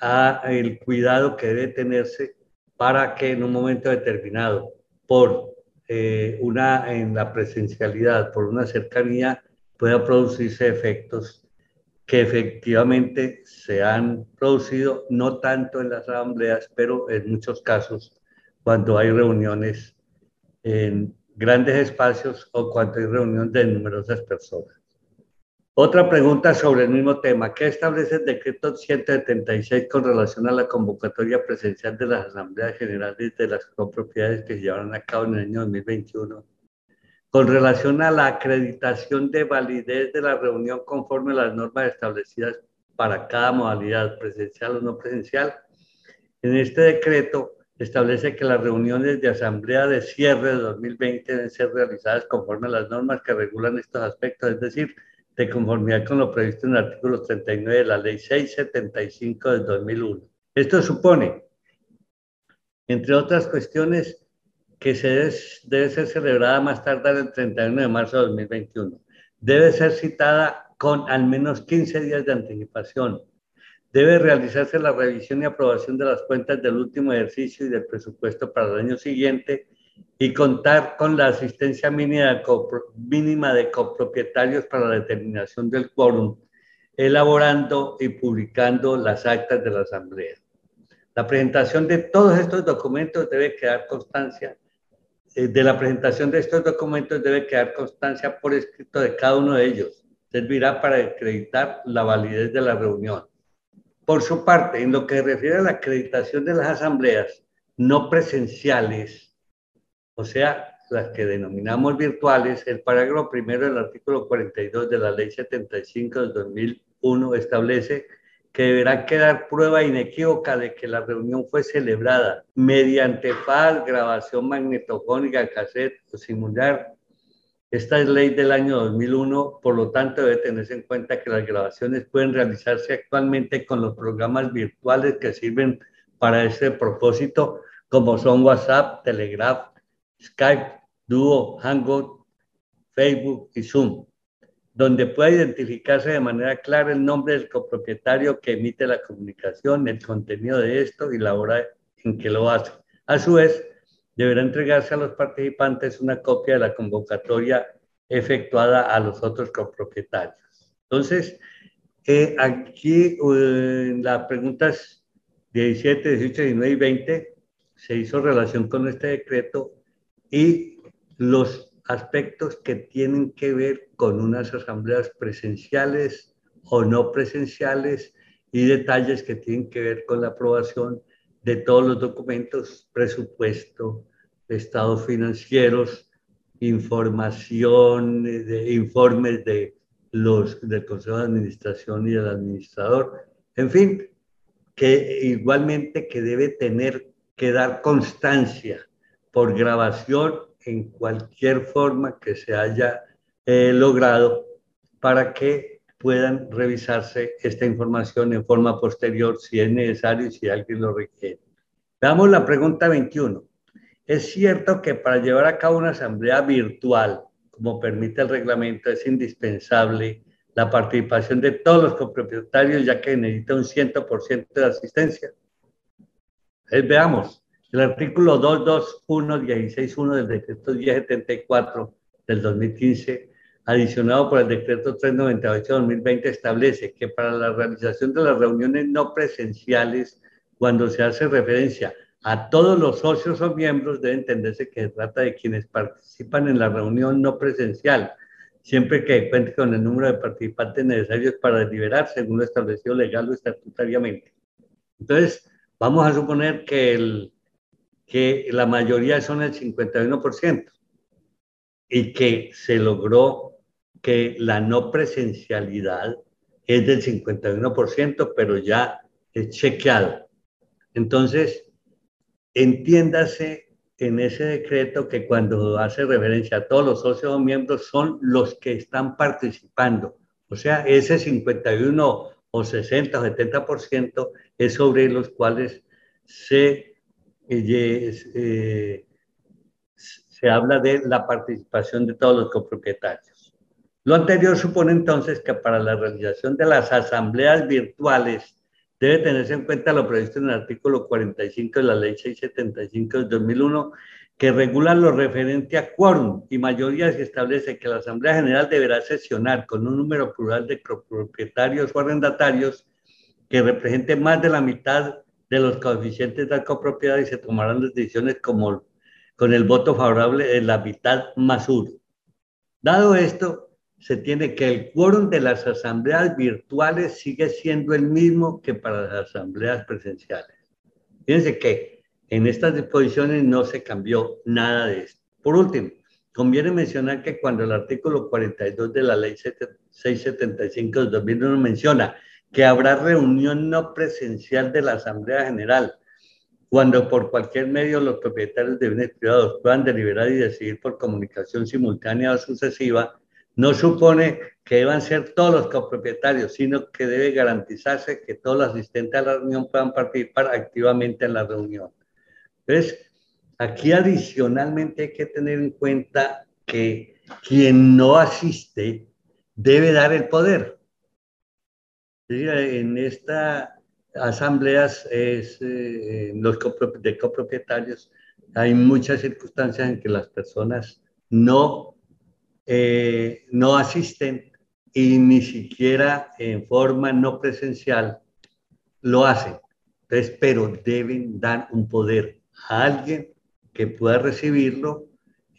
a el cuidado que debe tenerse para que en un momento determinado, por eh, una en la presencialidad, por una cercanía, pueda producirse efectos que efectivamente se han producido, no tanto en las asambleas, pero en muchos casos cuando hay reuniones en grandes espacios o cuando hay reuniones de numerosas personas. Otra pregunta sobre el mismo tema. ¿Qué establece el decreto 176 con relación a la convocatoria presencial de las asambleas generales de las copropiedades que se llevarán a cabo en el año 2021? Con relación a la acreditación de validez de la reunión conforme a las normas establecidas para cada modalidad, presencial o no presencial, en este decreto establece que las reuniones de asamblea de cierre de 2020 deben ser realizadas conforme a las normas que regulan estos aspectos, es decir, de conformidad con lo previsto en el artículo 39 de la Ley 675 del 2001. Esto supone, entre otras cuestiones, que se debe, ser celebrada más tarde el 31 de marzo de 2021. Debe ser citada con al menos 15 días de anticipación. Debe realizarse la revisión y aprobación de las cuentas del último ejercicio y del presupuesto para el año siguiente y contar con la asistencia mínima de copropietarios para la determinación del quórum, elaborando y publicando las actas de la asamblea. La presentación de todos estos documentos debe quedar constancia, eh, de la presentación de estos documentos debe quedar constancia por escrito de cada uno de ellos. Servirá para acreditar la validez de la reunión. Por su parte, en lo que refiere a la acreditación de las asambleas no presenciales, o sea, las que denominamos virtuales, el parágrafo primero del artículo 42 de la Ley 75 del 2001 establece que deberá quedar prueba inequívoca de que la reunión fue celebrada mediante faz, grabación magnetofónica, cassette o similar. Esta es ley del año 2001, por lo tanto debe tenerse en cuenta que las grabaciones pueden realizarse actualmente con los programas virtuales que sirven para ese propósito, como son WhatsApp, Telegraph, Skype, Duo, Hangout, Facebook y Zoom, donde pueda identificarse de manera clara el nombre del copropietario que emite la comunicación, el contenido de esto y la hora en que lo hace. A su vez, deberá entregarse a los participantes una copia de la convocatoria efectuada a los otros copropietarios. Entonces, eh, aquí eh, en las preguntas 17, 18, 19 y 20 se hizo relación con este decreto y los aspectos que tienen que ver con unas asambleas presenciales o no presenciales y detalles que tienen que ver con la aprobación de todos los documentos, presupuesto, estados financieros, información, de, informes de los, del Consejo de Administración y del administrador, en fin, que igualmente que debe tener que dar constancia por grabación en cualquier forma que se haya eh, logrado para que puedan revisarse esta información en forma posterior si es necesario y si alguien lo requiere. Veamos la pregunta 21. Es cierto que para llevar a cabo una asamblea virtual, como permite el reglamento, es indispensable la participación de todos los copropietarios, ya que necesita un 100% de asistencia. Entonces, veamos, el artículo 221.16.1 del decreto 1074 del 2015, adicionado por el decreto 398-2020, establece que para la realización de las reuniones no presenciales, cuando se hace referencia a todos los socios o miembros, debe entenderse que se trata de quienes participan en la reunión no presencial, siempre que cuente con el número de participantes necesarios para deliberar según lo establecido legal o estatutariamente. Entonces, vamos a suponer que el que la mayoría son el 51% y que se logró que la no presencialidad es del 51%, pero ya es chequeado. Entonces, entiéndase en ese decreto que cuando hace referencia a todos los socios o miembros son los que están participando. O sea, ese 51 o 60 o 70% es sobre los cuales se, eh, se habla de la participación de todos los copropietarios. Lo anterior supone entonces que para la realización de las asambleas virtuales debe tenerse en cuenta lo previsto en el artículo 45 de la Ley 675 de 2001 que regula lo referente a quórum y mayorías y establece que la Asamblea General deberá sesionar con un número plural de propietarios o arrendatarios que represente más de la mitad de los coeficientes de copropiedad y se tomarán las decisiones como, con el voto favorable de la mitad más uno. Dado esto, se tiene que el quórum de las asambleas virtuales sigue siendo el mismo que para las asambleas presenciales. Fíjense que en estas disposiciones no se cambió nada de esto. Por último, conviene mencionar que cuando el artículo 42 de la ley 675 de 2001 menciona que habrá reunión no presencial de la Asamblea General, cuando por cualquier medio los propietarios de bienes privados puedan deliberar y decidir por comunicación simultánea o sucesiva, no supone que deban ser todos los copropietarios, sino que debe garantizarse que todos los asistentes a la reunión puedan participar activamente en la reunión. Entonces, aquí adicionalmente hay que tener en cuenta que quien no asiste debe dar el poder. En esta asambleas es, eh, los de copropietarios hay muchas circunstancias en que las personas no, eh, no asisten y ni siquiera en forma no presencial lo hacen. Entonces, pero deben dar un poder a alguien que pueda recibirlo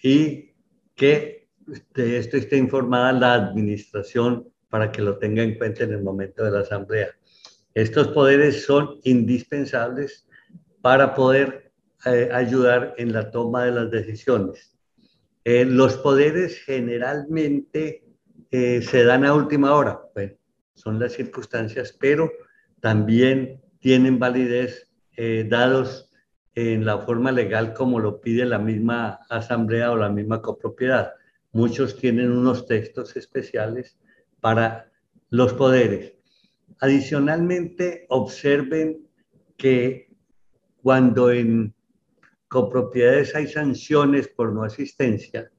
y que de esto esté informada la administración para que lo tenga en cuenta en el momento de la asamblea. Estos poderes son indispensables para poder eh, ayudar en la toma de las decisiones. Eh, los poderes generalmente eh, se dan a última hora, son las circunstancias, pero también tienen validez dados en la forma legal como lo pide la misma asamblea o la misma copropiedad. Muchos tienen unos textos especiales para los poderes. Adicionalmente, observen que cuando en copropiedades hay sanciones por no asistencia,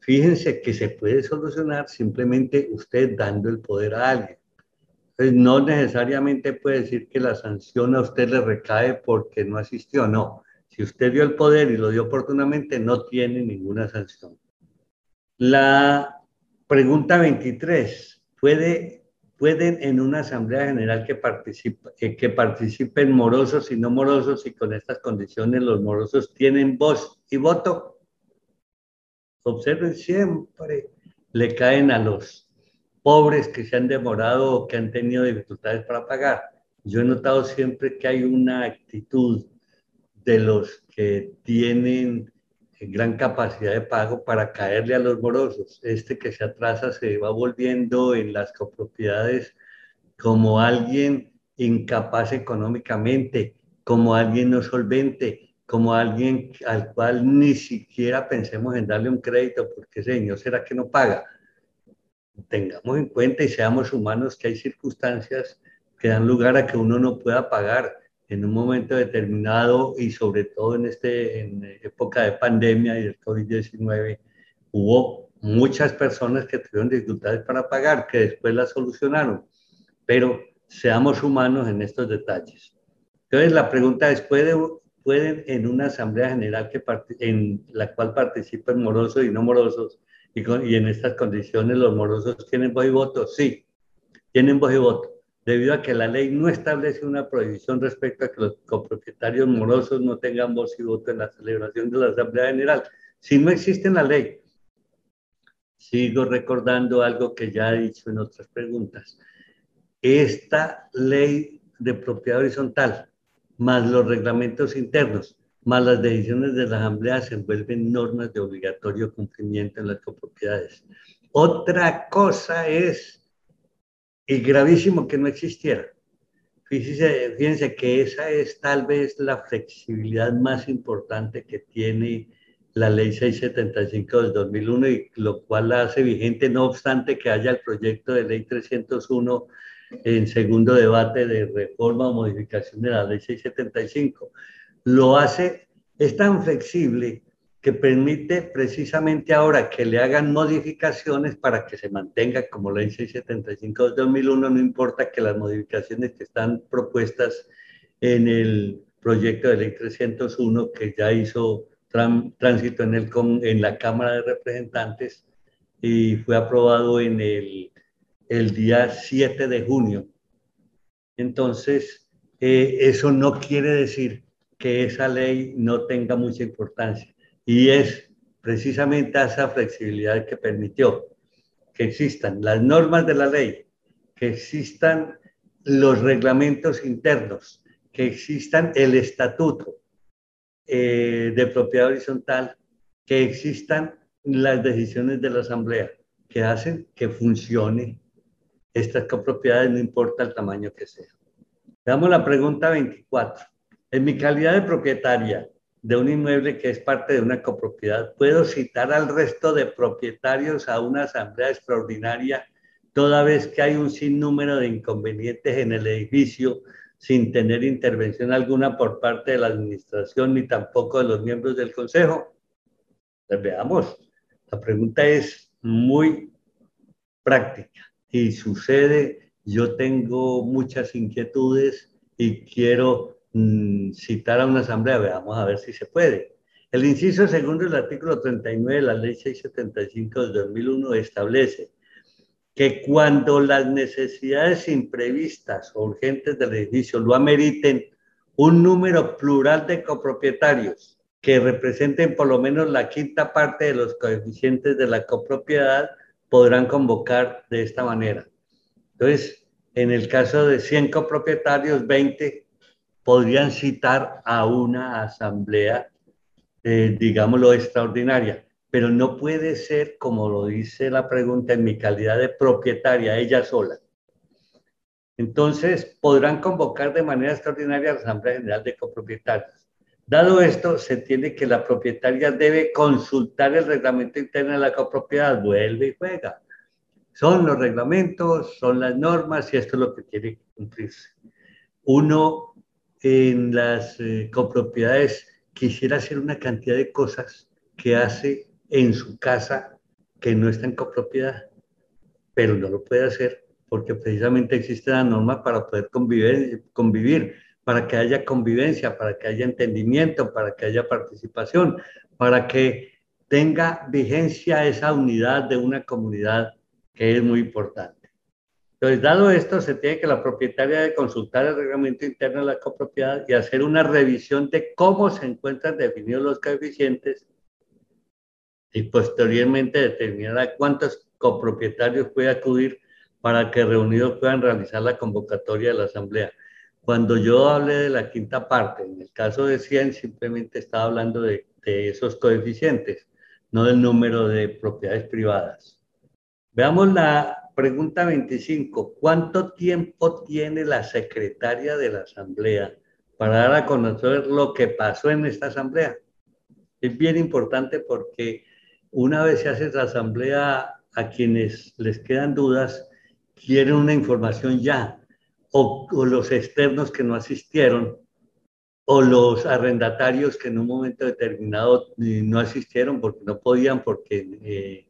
fíjense que se puede solucionar simplemente usted dando el poder a alguien. Pues no necesariamente puede decir que la sanción a usted le recae porque no asistió, no. Si usted dio el poder y lo dio oportunamente, no tiene ninguna sanción. La pregunta 23. ¿Puede, ¿Pueden en una asamblea general que, participe, eh, que participen morosos y no morosos y con estas condiciones los morosos tienen voz y voto? Observen siempre, le caen a los pobres que se han demorado o que han tenido dificultades para pagar. Yo he notado siempre que hay una actitud de los que tienen gran capacidad de pago para caerle a los morosos. Este que se atrasa se va volviendo en las copropiedades como alguien incapaz económicamente, como alguien no solvente, como alguien al cual ni siquiera pensemos en darle un crédito porque señor será que no paga tengamos en cuenta y seamos humanos que hay circunstancias que dan lugar a que uno no pueda pagar en un momento determinado y sobre todo en, este, en época de pandemia y del COVID-19, hubo muchas personas que tuvieron dificultades para pagar, que después las solucionaron, pero seamos humanos en estos detalles. Entonces la pregunta es, ¿puede, ¿pueden en una asamblea general que en la cual participen morosos y no morosos y, en estas condiciones los morosos tienen voz y voto, sí, tienen voz y voto, debido a que la ley no establece una prohibición respecto a que los copropietarios morosos no tengan voz y voto en la celebración de la Asamblea General. Si no existe en la ley, sigo recordando algo que ya he dicho en otras preguntas. Esta ley de propiedad horizontal, más los reglamentos internos, más las decisiones de la Asamblea se envuelven normas de obligatorio cumplimiento en las copropiedades. Otra cosa es, y gravísimo que no existiera, fíjense, fíjense que esa es tal vez la flexibilidad más importante que tiene la ley 675 del 2001 y lo cual la hace vigente, no obstante que haya el proyecto de ley 301 en segundo debate de reforma o modificación de la ley 675. Lo hace, es tan flexible que permite precisamente ahora que le hagan modificaciones para que se mantenga como ley 675 de 2001, no importa que las modificaciones que están propuestas en el proyecto de ley 301 que ya hizo tránsito en, el, en la Cámara de Representantes y fue aprobado en el, el día 7 de junio. Entonces, eh, eso no quiere decir que esa ley no tenga mucha importancia y es precisamente esa flexibilidad que permitió que existan las normas de la ley, que existan los reglamentos internos, que existan el estatuto eh, de propiedad horizontal, que existan las decisiones de la Asamblea, que hacen que funcione estas copropiedades, no importa el tamaño que sea. Veamos la pregunta 24. En mi calidad de propietaria de un inmueble que es parte de una copropiedad, ¿puedo citar al resto de propietarios a una asamblea extraordinaria toda vez que hay un sinnúmero de inconvenientes en el edificio sin tener intervención alguna por parte de la administración ni tampoco de los miembros del consejo? Pues veamos, la pregunta es muy práctica y sucede, yo tengo muchas inquietudes y quiero mm, citar a una asamblea, veamos a ver si se puede. El inciso segundo del artículo 39 de la ley 675 de 2001 establece que cuando las necesidades imprevistas o urgentes del edificio lo ameriten, un número plural de copropietarios que representen por lo menos la quinta parte de los coeficientes de la copropiedad podrán convocar de esta manera. Entonces, en el caso de 100 copropietarios, 20 podrían citar a una asamblea, eh, digámoslo, extraordinaria pero no puede ser, como lo dice la pregunta, en mi calidad de propietaria, ella sola. Entonces, podrán convocar de manera extraordinaria a la Asamblea General de Copropietarios. Dado esto, se entiende que la propietaria debe consultar el reglamento interno de la copropiedad, vuelve y juega. Son los reglamentos, son las normas y esto es lo que tiene que cumplirse. Uno en las eh, copropiedades quisiera hacer una cantidad de cosas que hace en su casa que no está en copropiedad, pero no lo puede hacer porque precisamente existe la norma para poder convivir, convivir, para que haya convivencia, para que haya entendimiento, para que haya participación, para que tenga vigencia esa unidad de una comunidad que es muy importante. Entonces, dado esto, se tiene que la propietaria de consultar el reglamento interno de la copropiedad y hacer una revisión de cómo se encuentran definidos los coeficientes y posteriormente determinará cuántos copropietarios puede acudir para que reunidos puedan realizar la convocatoria de la asamblea. Cuando yo hablé de la quinta parte, en el caso de 100 simplemente estaba hablando de, de esos coeficientes, no del número de propiedades privadas. Veamos la pregunta 25. ¿Cuánto tiempo tiene la secretaria de la asamblea para dar a conocer lo que pasó en esta asamblea? Es bien importante porque una vez se hace la asamblea, a quienes les quedan dudas, quieren una información ya, o, los externos que no asistieron, o los arrendatarios que en un momento determinado eh, no asistieron porque no podían, porque eh,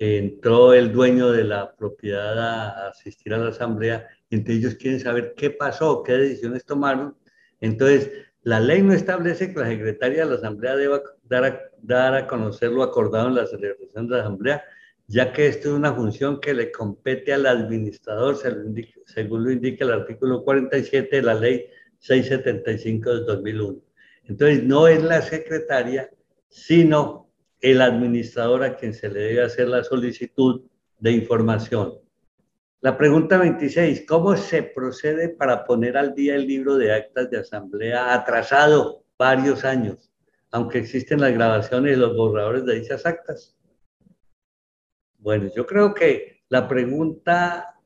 entró el dueño de la propiedad a asistir a la asamblea, entre ellos quieren saber qué pasó, qué decisiones tomaron. Entonces, la ley no establece que la secretaria de la Asamblea deba dar a, dar a conocer lo acordado en la celebración de la Asamblea, ya que esto es una función que le compete al administrador, según lo indica el artículo 47 de la ley 675 de 2001. Entonces, no es la secretaria, sino el administrador a quien se le debe hacer la solicitud de información. La pregunta 26, ¿cómo se procede para poner al día el libro de actas de asamblea atrasado varios años, aunque existen las grabaciones y los borradores de dichas actas? Bueno, yo creo que la pregunta,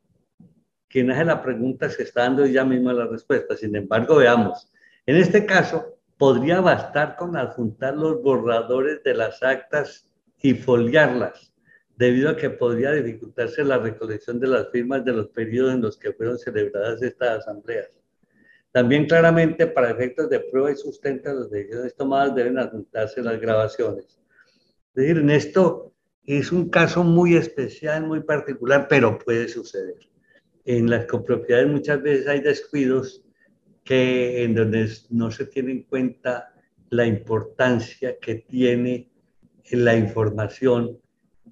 quien hace la pregunta se está dando ya misma la respuesta. Sin embargo, veamos. En este caso, podría bastar con adjuntar los borradores de las actas y foliarlas debido a que podría dificultarse la recolección de las firmas de los periodos en los que fueron celebradas estas asambleas. También claramente para efectos de prueba y sustento de las decisiones tomadas deben adjuntarse las grabaciones. Es decir, en esto es un caso muy especial, muy particular, pero puede suceder. En las copropiedades muchas veces hay descuidos que en donde no se tiene en cuenta la importancia que tiene la información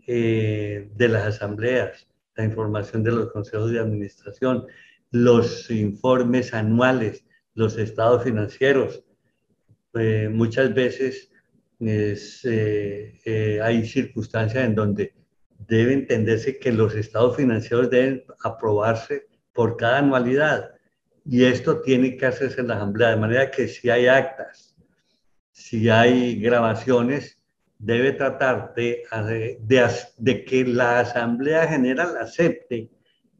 eh, de las asambleas, la información de los consejos de administración, los informes anuales, los estados financieros. Eh, muchas veces eh, eh, hay circunstancias en donde debe entenderse que los estados financieros deben aprobarse por cada anualidad y esto tiene que hacerse en la asamblea, de manera que si hay actas, si hay grabaciones, debe tratar de, que la asamblea general acepte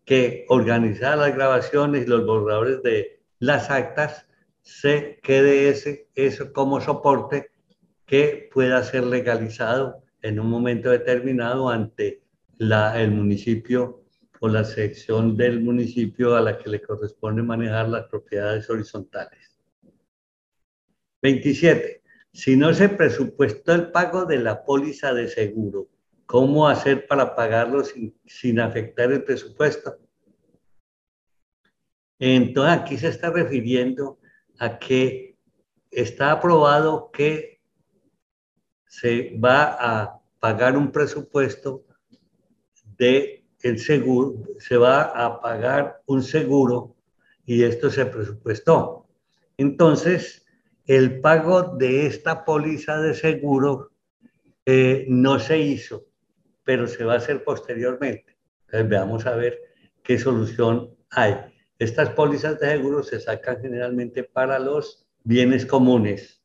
que organizar las grabaciones y los borradores de las actas se quede ese, eso como soporte que pueda ser legalizado en un momento determinado ante la, el municipio o la sección del municipio a la que le corresponde manejar las propiedades horizontales. 27. Si no se presupuestó el pago de la póliza de seguro, ¿Cómo hacer para pagarlo sin, afectar el presupuesto? Entonces aquí se está refiriendo a que está aprobado que se va a pagar un presupuesto de el seguro, se va a pagar un seguro y esto se presupuestó. Entonces, el pago de esta póliza de seguro eh, no se hizo pero se va a hacer posteriormente. Entonces veamos a ver qué solución hay. Estas pólizas de seguro se sacan generalmente para los bienes comunes.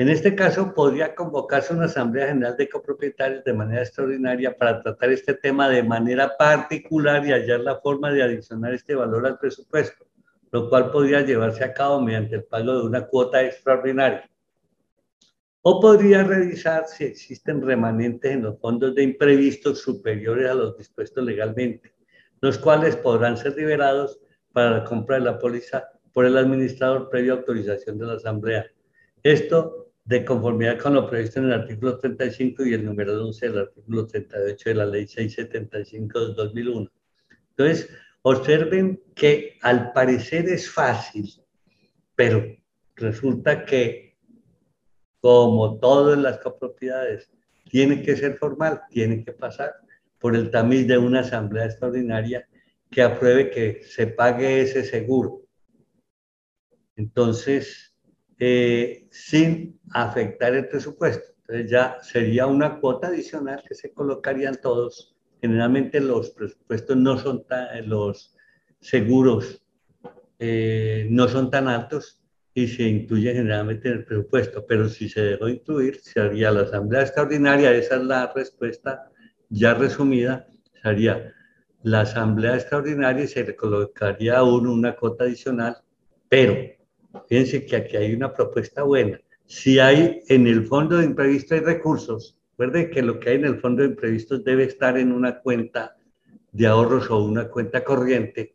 En este caso, podría convocarse una Asamblea General de Copropietarios de manera extraordinaria para tratar este tema de manera particular y hallar la forma de adicionar este valor al presupuesto, lo cual podría llevarse a cabo mediante el pago de una cuota extraordinaria. O podría revisar si existen remanentes en los fondos de imprevistos superiores a los dispuestos legalmente, los cuales podrán ser liberados para la compra de la póliza por el administrador previa autorización de la Asamblea. Esto de conformidad con lo previsto en el artículo 35 y el número 11 del artículo 38 de la ley 675 de 2001. Entonces, observen que al parecer es fácil, pero resulta que como todas las copropiedades, tiene que ser formal, tiene que pasar por el tamiz de una asamblea extraordinaria que apruebe que se pague ese seguro. Entonces, eh, sin afectar el presupuesto. Entonces ya sería una cuota adicional que se colocarían todos. Generalmente los presupuestos no son tan, los seguros eh, no son tan altos y se incluye generalmente en el presupuesto, pero si se dejó incluir, se haría la asamblea extraordinaria, esa es la respuesta ya resumida, se haría la asamblea extraordinaria y se le colocaría a uno una cuota adicional, pero fíjense que aquí hay una propuesta buena. Si hay en el fondo de imprevisto hay recursos, recuerden que lo que hay en el fondo de imprevistos debe estar en una cuenta de ahorros o una cuenta corriente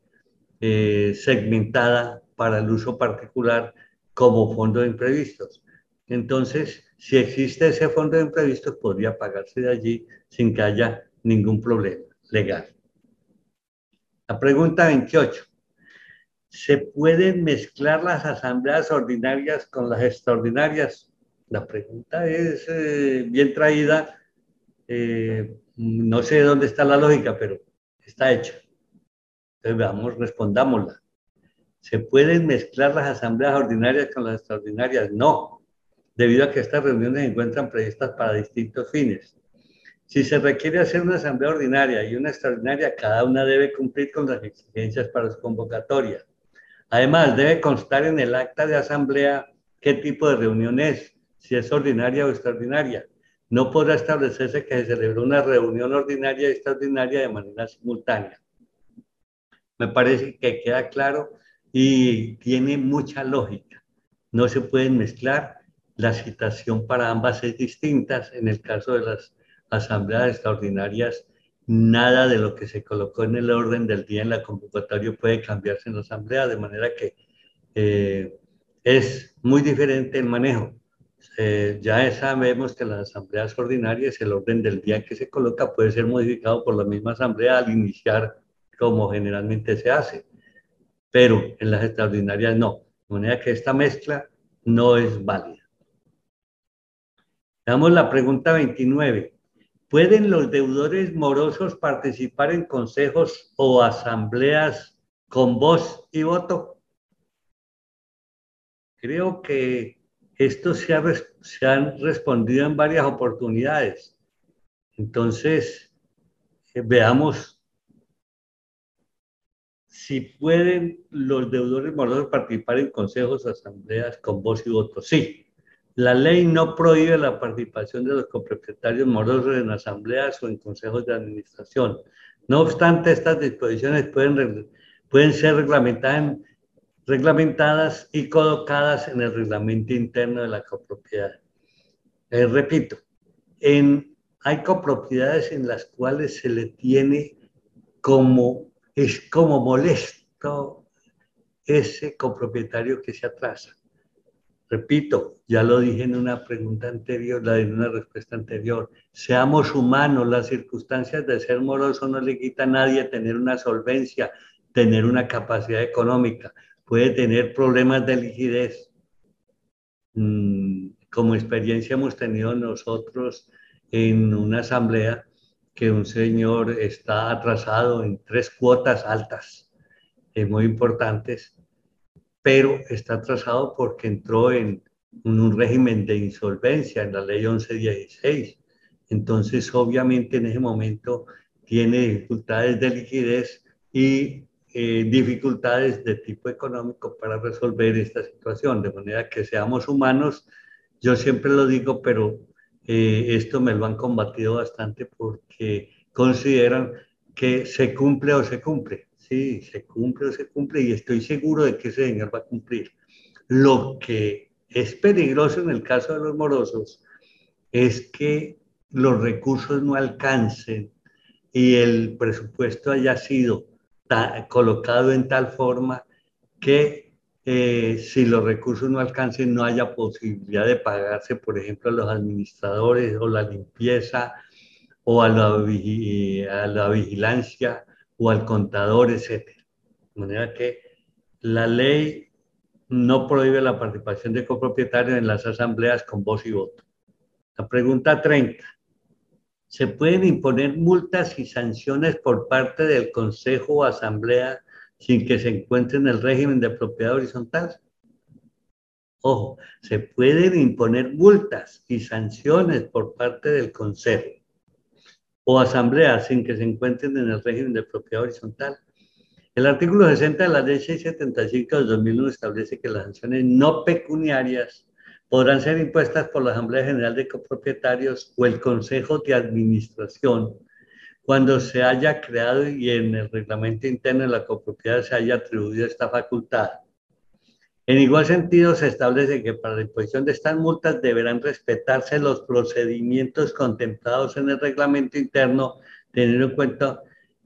eh, segmentada para el uso particular como fondo de imprevistos. Entonces, si existe ese fondo de imprevistos, podría pagarse de allí sin que haya ningún problema legal. La pregunta 28. ¿Se pueden mezclar las asambleas ordinarias con las extraordinarias? La pregunta es eh, bien traída. Eh, no sé dónde está la lógica, pero está hecha. Entonces, veamos, respondámosla. ¿Se pueden mezclar las asambleas ordinarias con las extraordinarias? No, debido a que estas reuniones se encuentran previstas para distintos fines. Si se requiere hacer una asamblea ordinaria y una extraordinaria, cada una debe cumplir con las exigencias para su convocatoria. Además, debe constar en el acta de asamblea qué tipo de reunión es, si es ordinaria o extraordinaria. No podrá establecerse que se celebró una reunión ordinaria y extraordinaria de manera simultánea. Me parece que queda claro y tiene mucha lógica. No se pueden mezclar, la citación para ambas es distinta. En el caso de las asambleas extraordinarias, nada de lo que se colocó en el orden del día en la convocatoria puede cambiarse en la asamblea, de manera que eh, es muy diferente el manejo. Eh, ya sabemos que en las asambleas ordinarias el orden del día que se coloca puede ser modificado por la misma asamblea al iniciar como generalmente se hace, pero en las extraordinarias no. De manera que esta mezcla no es válida. Damos la pregunta 29. ¿Pueden los deudores morosos participar en consejos o asambleas con voz y voto? Creo que esto se ha, se han respondido en varias oportunidades. Entonces, eh, veamos si pueden los deudores morosos participar en consejos asambleas con voz y voto. Sí, la ley no prohíbe la participación de los copropietarios morosos en asambleas o en consejos de administración. No obstante, estas disposiciones pueden, pueden ser reglamentadas, y colocadas en el reglamento interno de la copropiedad. Eh, repito, hay copropiedades en las cuales se le tiene como, es como molesto ese copropietario que se atrasa. Repito, ya lo dije en una pregunta anterior, la en una respuesta anterior. Seamos humanos, las circunstancias de ser moroso no le quita a nadie tener una solvencia, tener una capacidad económica puede tener problemas de liquidez. Mm, como experiencia hemos tenido nosotros en una asamblea que un señor está atrasado en tres cuotas altas, eh, muy importantes, pero está atrasado porque entró en un régimen de insolvencia en la ley 1116. Entonces, obviamente, en ese momento tiene dificultades de liquidez y eh, dificultades de tipo económico para resolver esta situación, de manera que seamos humanos. Yo siempre lo digo, pero eh, esto me lo han combatido bastante porque consideran que se cumple o se cumple. Sí, se cumple o se cumple y estoy seguro de que ese señor va a cumplir. Lo que es peligroso en el caso de los morosos es que los recursos no alcancen y el presupuesto haya sido colocado en tal forma que eh, si los recursos no alcancen no haya posibilidad de pagarse, por ejemplo, a los administradores o la limpieza o a la, a la vigilancia o al contador, etc. De manera que la ley no prohíbe la participación de copropietarios en las asambleas con voz y voto. La pregunta 30 se pueden imponer multas y sanciones por parte del Consejo o Asamblea sin que se encuentre en el régimen de propiedad horizontal. Ojo, se pueden imponer multas y sanciones por parte del Consejo o Asamblea sin que se encuentren en el régimen de propiedad horizontal. El artículo 60 de la ley 675 de 2001 establece que las sanciones no pecuniarias podrán ser impuestas por la Asamblea General de Copropietarios o el Consejo de Administración cuando se haya creado y en el reglamento interno de la copropiedad se haya atribuido esta facultad. En igual sentido, se establece que para la imposición de estas multas deberán respetarse los procedimientos contemplados en el reglamento interno, teniendo en cuenta,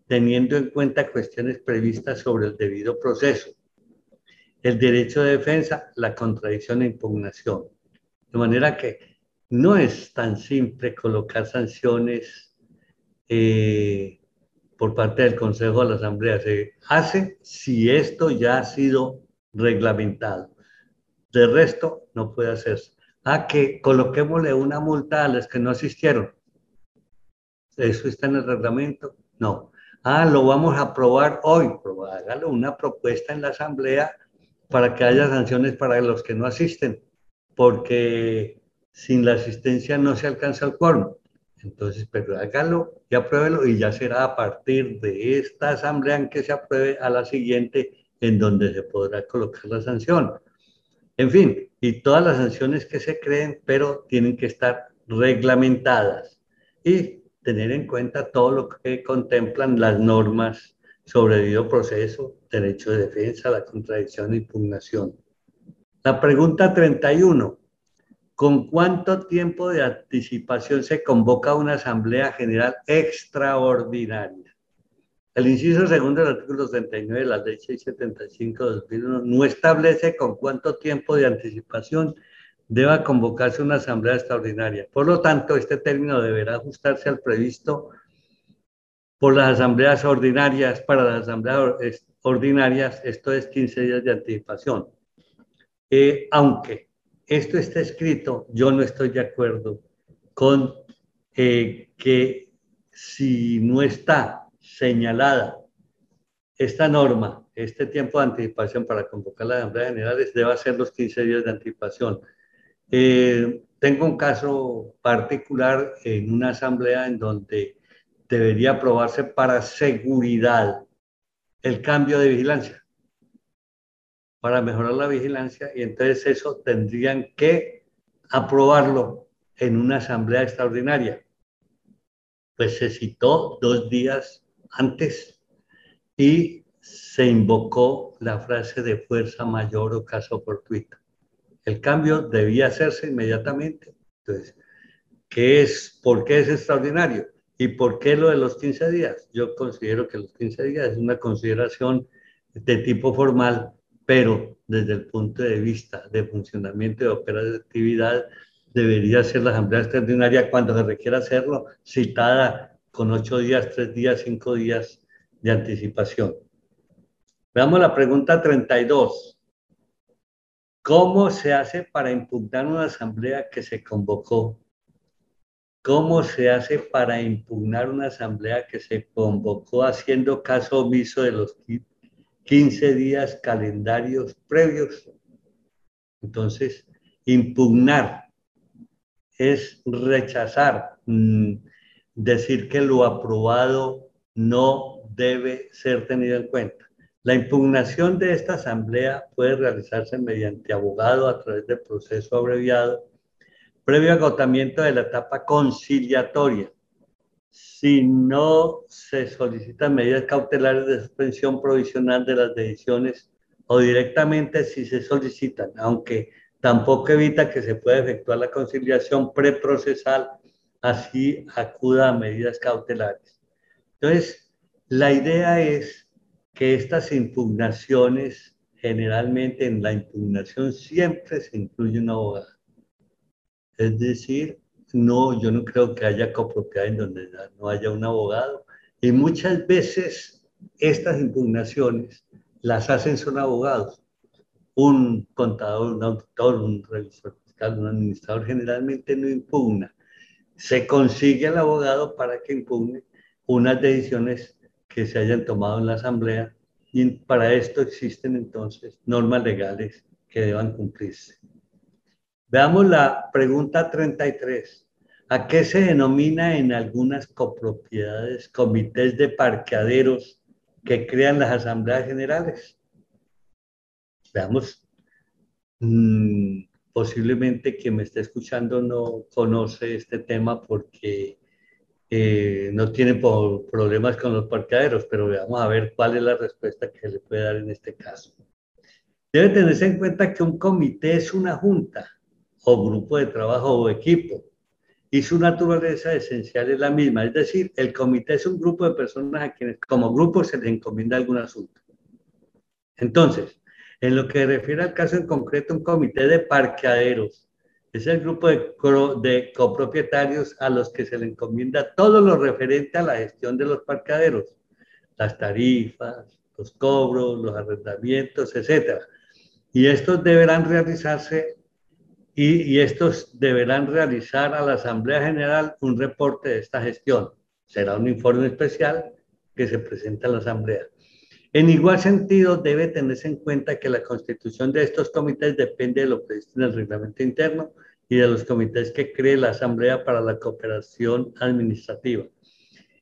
teniendo en cuenta cuestiones previstas sobre el debido proceso el derecho de defensa, la contradicción e impugnación. De manera que no es tan simple colocar sanciones eh, por parte del Consejo de la Asamblea. Se hace si esto ya ha sido reglamentado. De resto, no puede hacerse. Ah, que coloquémosle una multa a los que no asistieron. ¿Eso está en el reglamento? No. Ah, lo vamos a aprobar hoy. Hágalo una propuesta en la Asamblea para que haya sanciones para los que no asisten, porque sin la asistencia no se alcanza el quórum. Entonces, pero hágalo y apruébelo y ya será a partir de esta asamblea en que se apruebe a la siguiente en donde se podrá colocar la sanción. En fin, y todas las sanciones que se creen, pero tienen que estar reglamentadas y tener en cuenta todo lo que contemplan las normas sobre debido proceso, derecho de defensa, la contradicción e impugnación. La pregunta 31. ¿Con cuánto tiempo de anticipación se convoca una Asamblea General extraordinaria? El inciso segundo del artículo 39 de la ley 675 de 2001 no establece con cuánto tiempo de anticipación deba convocarse una asamblea extraordinaria. Por lo tanto, este término deberá ajustarse al previsto por las asambleas ordinarias, para las asambleas ordinarias, esto es 15 días de anticipación. Eh, aunque esto está escrito, yo no estoy de acuerdo con eh, que si no está señalada esta norma, este tiempo de anticipación para convocar las asambleas generales debe ser los 15 días de anticipación. Eh, tengo un caso particular en una asamblea en donde debería aprobarse para seguridad el cambio de vigilancia, para mejorar la vigilancia y entonces eso tendrían que aprobarlo en una asamblea extraordinaria. Pues se citó dos días antes y se invocó la frase de fuerza mayor o caso fortuito. El cambio debía hacerse inmediatamente. Entonces, ¿qué es, ¿por qué es extraordinario? ¿Y por qué lo de los 15 días? Yo considero que los 15 días es una consideración de tipo formal, pero desde el punto de vista de funcionamiento de operatividad, debería ser la asamblea extraordinaria cuando se requiera hacerlo, citada con ocho días, tres días, cinco días de anticipación. Veamos la pregunta 32. ¿Cómo se hace para impugnar una asamblea que se convocó? ¿Cómo se hace para impugnar una asamblea que se convocó haciendo caso omiso de los 15 días calendarios previos? Entonces, impugnar es rechazar, mm, decir que lo aprobado no debe ser tenido en cuenta. La impugnación de esta asamblea puede realizarse mediante abogado a través del proceso abreviado, previo agotamiento de la etapa conciliatoria. Si no se solicitan medidas cautelares de suspensión provisional de las decisiones o directamente si se solicitan, aunque tampoco evita que se pueda efectuar la conciliación preprocesal así acuda a medidas cautelares. Entonces, la idea es que estas impugnaciones, generalmente en la impugnación siempre se incluye un abogado. Es decir, no, yo no creo que haya copropiedad en donde no haya un abogado. Y muchas veces estas impugnaciones las hacen son abogados. Un contador, un auditor, un revisor fiscal, un administrador generalmente no impugna se consigue al abogado para que impugne unas decisiones que se hayan tomado en la asamblea y para esto existen entonces normas legales que deban cumplirse. Veamos la pregunta 33. ¿A qué se denomina en algunas copropiedades comités de parqueaderos que crean las asambleas generales? Veamos. Mm, posiblemente quien me esté escuchando no conoce este tema porque eh, no tiene problemas con los parqueaderos, pero veamos a ver cuál es la respuesta que le puede dar en este caso. Debe tenerse en cuenta que un comité es una junta o grupo de trabajo o equipo y su naturaleza esencial es la misma, es decir, el comité es un grupo de personas a quienes como grupo se les encomienda algún asunto. Entonces, en lo que refiere al caso en concreto, un comité de parqueaderos es el grupo de, de copropietarios a los que se le encomienda todo lo referente a la gestión de los parqueaderos, las tarifas, los cobros, los arrendamientos, etc. Y estos deberán realizarse y, y, estos deberán realizar a la Asamblea General un reporte de esta gestión. Será un informe especial que se presenta a la Asamblea. En igual sentido, debe tenerse en cuenta que la constitución de estos comités depende de lo previsto en el reglamento interno y de los comités que cree la Asamblea para la Cooperación Administrativa.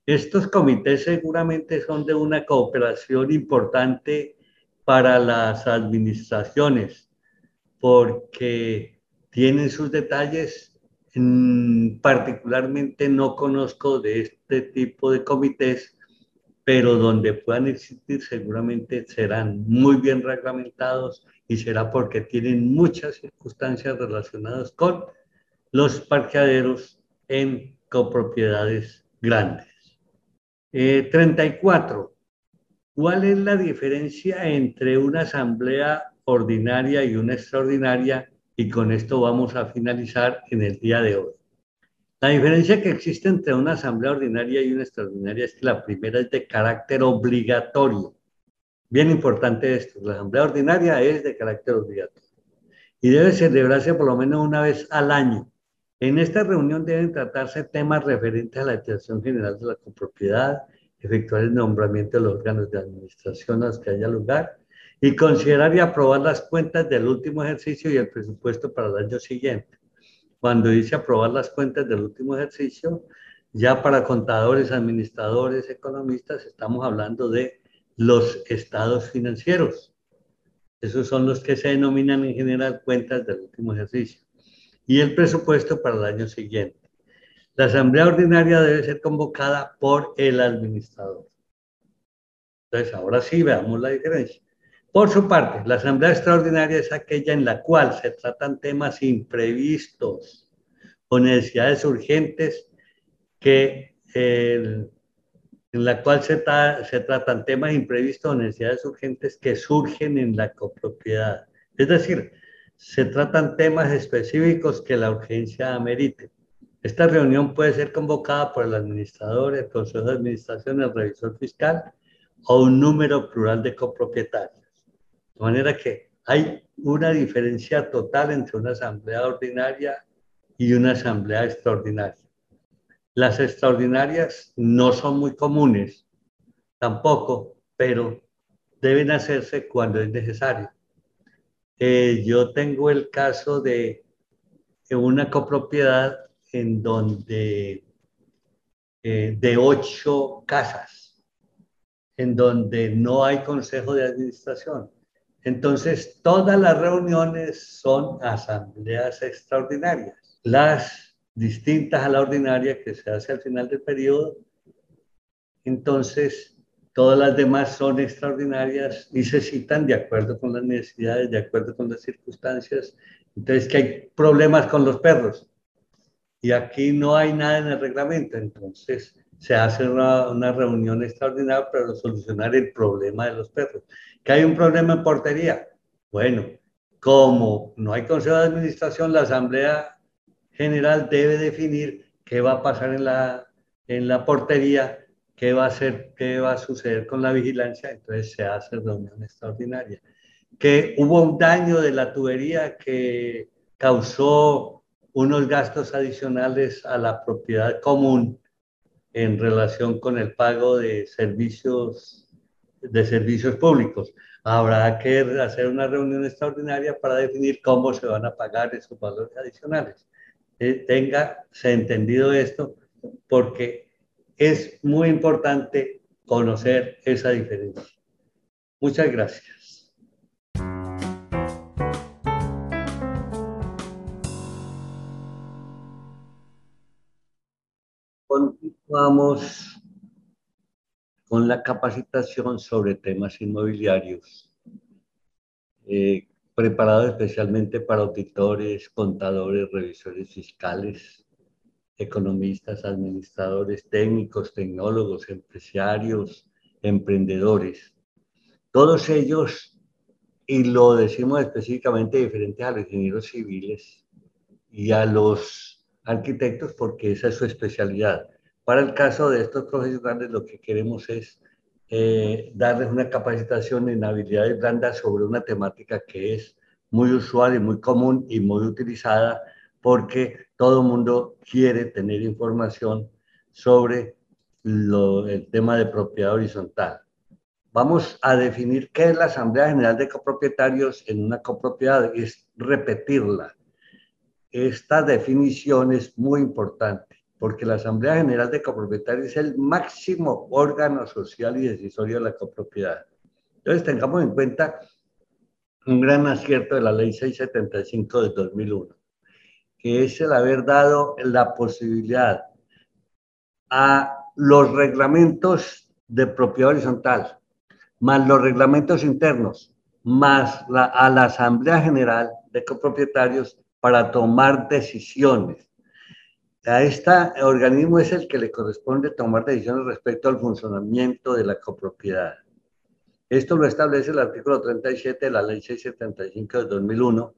Estos comités seguramente son de una cooperación importante para las administraciones, porque tienen sus detalles. Particularmente no conozco de este tipo de comités pero donde puedan existir seguramente serán muy bien reglamentados y será porque tienen muchas circunstancias relacionadas con los parqueaderos en copropiedades grandes. 34. Eh, ¿Cuál es la diferencia entre una asamblea ordinaria y una extraordinaria? Y con esto vamos a finalizar en el día de hoy. La diferencia que existe entre una asamblea ordinaria y una extraordinaria es que la primera es de carácter obligatorio. Bien importante esto, la asamblea ordinaria es de carácter obligatorio y debe celebrarse por lo menos una vez al año. En esta reunión deben tratarse temas referentes a la administración general de la copropiedad, efectuar el nombramiento de los órganos de administración a los que haya lugar y considerar y aprobar las cuentas del último ejercicio y el presupuesto para el año siguiente. Cuando dice aprobar las cuentas del último ejercicio, ya para contadores, administradores, economistas, estamos hablando de los estados financieros. Esos son los que se denominan en general cuentas del último ejercicio. Y el presupuesto para el año siguiente. La asamblea ordinaria debe ser convocada por el administrador. Entonces, ahora sí veamos la diferencia. Por su parte, la asamblea extraordinaria es aquella en la cual se tratan temas imprevistos o necesidades urgentes que en la cual se, se tratan temas imprevistos o necesidades urgentes que surgen en la copropiedad. Es decir, se tratan temas específicos que la urgencia amerite. Esta reunión puede ser convocada por el administrador, el consejo de administración, el revisor fiscal o un número plural de copropietarios. De manera que hay una diferencia total entre una asamblea ordinaria y una asamblea extraordinaria. Las extraordinarias no son muy comunes, tampoco, pero deben hacerse cuando es necesario. Eh, yo tengo el caso de una copropiedad en donde eh, de ocho casas, en donde no hay consejo de administración. Entonces, todas las reuniones son asambleas extraordinarias, las distintas a la ordinaria que se hace al final del periodo. Entonces, todas las demás son extraordinarias y se citan de acuerdo con las necesidades, de acuerdo con las circunstancias. Entonces, que hay problemas con los perros y aquí no hay nada en el reglamento, entonces se hace una, una, reunión extraordinaria para solucionar el problema de los perros. ¿Que hay un problema en portería? Bueno, como no hay consejo de administración, la Asamblea General debe definir qué va a pasar en la, en la portería, qué va a hacer, qué va a suceder con la vigilancia, entonces se hace reunión extraordinaria. Que hubo un daño de la tubería que causó unos gastos adicionales a la propiedad común en relación con el pago de servicios, de servicios públicos. Habrá que hacer una reunión extraordinaria para definir cómo se van a pagar esos valores adicionales. Eh, tenga se entendido esto porque es muy importante conocer esa diferencia. Muchas gracias. Continuamos con la capacitación sobre temas inmobiliarios, eh, preparado especialmente para auditores, contadores, revisores fiscales, economistas, administradores, técnicos, tecnólogos, empresarios, emprendedores. Todos ellos, y lo decimos específicamente diferente a los ingenieros civiles y a los arquitectos porque esa es su especialidad. Para el caso de estos profesionales, lo que queremos es eh, darles una capacitación en habilidades blandas sobre una temática que es muy usual y muy común y muy utilizada porque todo el mundo quiere tener información sobre el tema de propiedad horizontal. Vamos a definir qué es la Asamblea General de Copropietarios en una copropiedad, es repetirla esta definición es muy importante porque la Asamblea General de Copropietarios es el máximo órgano social y decisorio de la copropiedad. Entonces tengamos en cuenta un gran acierto de la Ley 675 de 2001, que es el haber dado la posibilidad a los reglamentos de propiedad horizontal, más los reglamentos internos, más a la Asamblea General de Copropietarios para tomar decisiones. A este organismo es el que le corresponde tomar decisiones respecto al funcionamiento de la copropiedad. Esto lo establece el artículo 37 de la Ley 675 de 2001,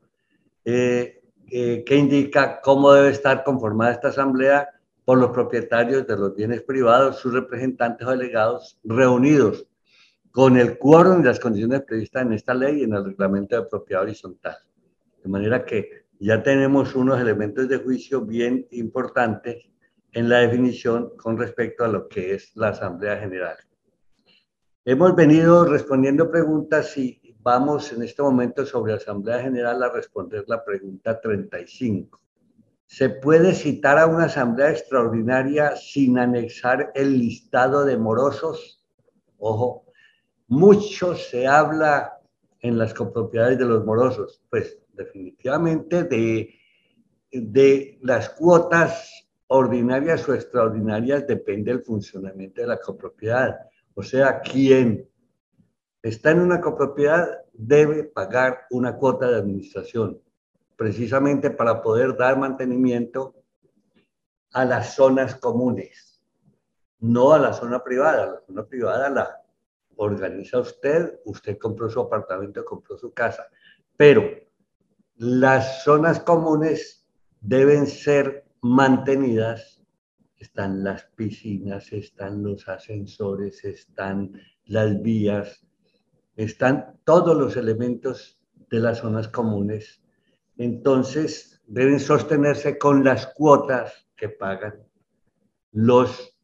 eh, eh, que indica cómo debe estar conformada esta asamblea por los propietarios de los bienes privados, sus representantes o delegados reunidos con el quórum y las condiciones previstas en esta ley y en el reglamento de propiedad horizontal. De manera que ya tenemos unos elementos de juicio bien importantes en la definición con respecto a lo que es la Asamblea General. Hemos venido respondiendo preguntas y vamos en este momento sobre Asamblea General a responder la pregunta 35. ¿Se puede citar a una asamblea extraordinaria sin anexar el listado de morosos? Ojo, mucho se habla en las copropiedades de los morosos, pues definitivamente de, de las cuotas ordinarias o extraordinarias depende el funcionamiento de la copropiedad. O sea, quien está en una copropiedad debe pagar una cuota de administración, precisamente para poder dar mantenimiento a las zonas comunes, no a la zona privada. La zona privada la organiza usted, usted compró su apartamento, compró su casa, pero las zonas comunes deben ser mantenidas. Están las piscinas, están los ascensores, están las vías, están todos los elementos de las zonas comunes. Entonces, deben sostenerse con las cuotas que pagan los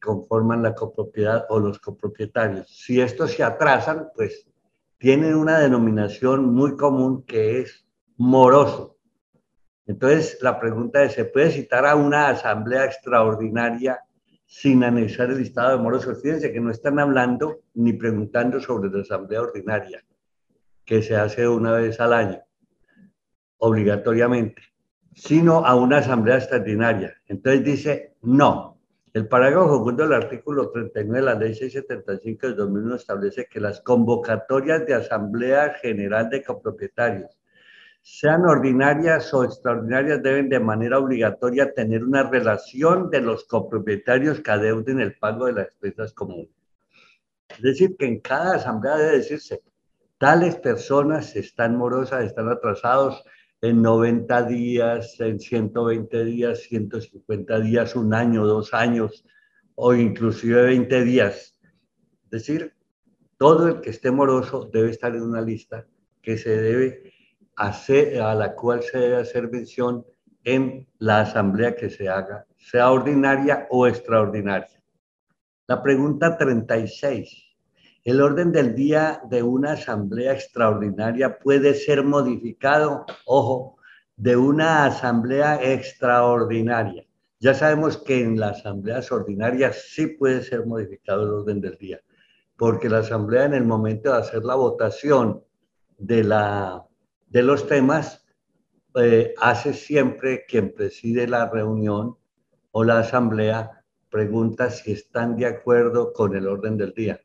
conforman la copropiedad o los copropietarios. Si estos se atrasan, pues tienen una denominación muy común que es moroso. Entonces, la pregunta es, ¿se puede citar a una asamblea extraordinaria sin anexar el listado de morosos? Fíjense que no están hablando ni preguntando sobre la asamblea ordinaria, que se hace una vez al año, obligatoriamente, sino a una asamblea extraordinaria. Entonces dice, no, el parágrafo segundo del artículo 39 de la Ley 675 de 2001 establece que las convocatorias de Asamblea General de Copropietarios, sean ordinarias o extraordinarias, deben de manera obligatoria tener una relación de los copropietarios que adeuden el pago de las expensas comunes. Es decir, que en cada asamblea debe decirse, tales personas están morosas, están atrasados, en 90 días, en 120 días, 150 días, un año, dos años o inclusive 20 días. Es decir, todo el que esté moroso debe estar en una lista que se debe hacer, a la cual se debe hacer mención en la asamblea que se haga, sea ordinaria o extraordinaria. La pregunta 36. El orden del día de una asamblea extraordinaria puede ser modificado, ojo, de una asamblea extraordinaria. Ya sabemos que en las asambleas ordinarias sí puede ser modificado el orden del día, porque la asamblea en el momento de hacer la votación de, la, de los temas, eh, hace siempre quien preside la reunión o la asamblea pregunta si están de acuerdo con el orden del día.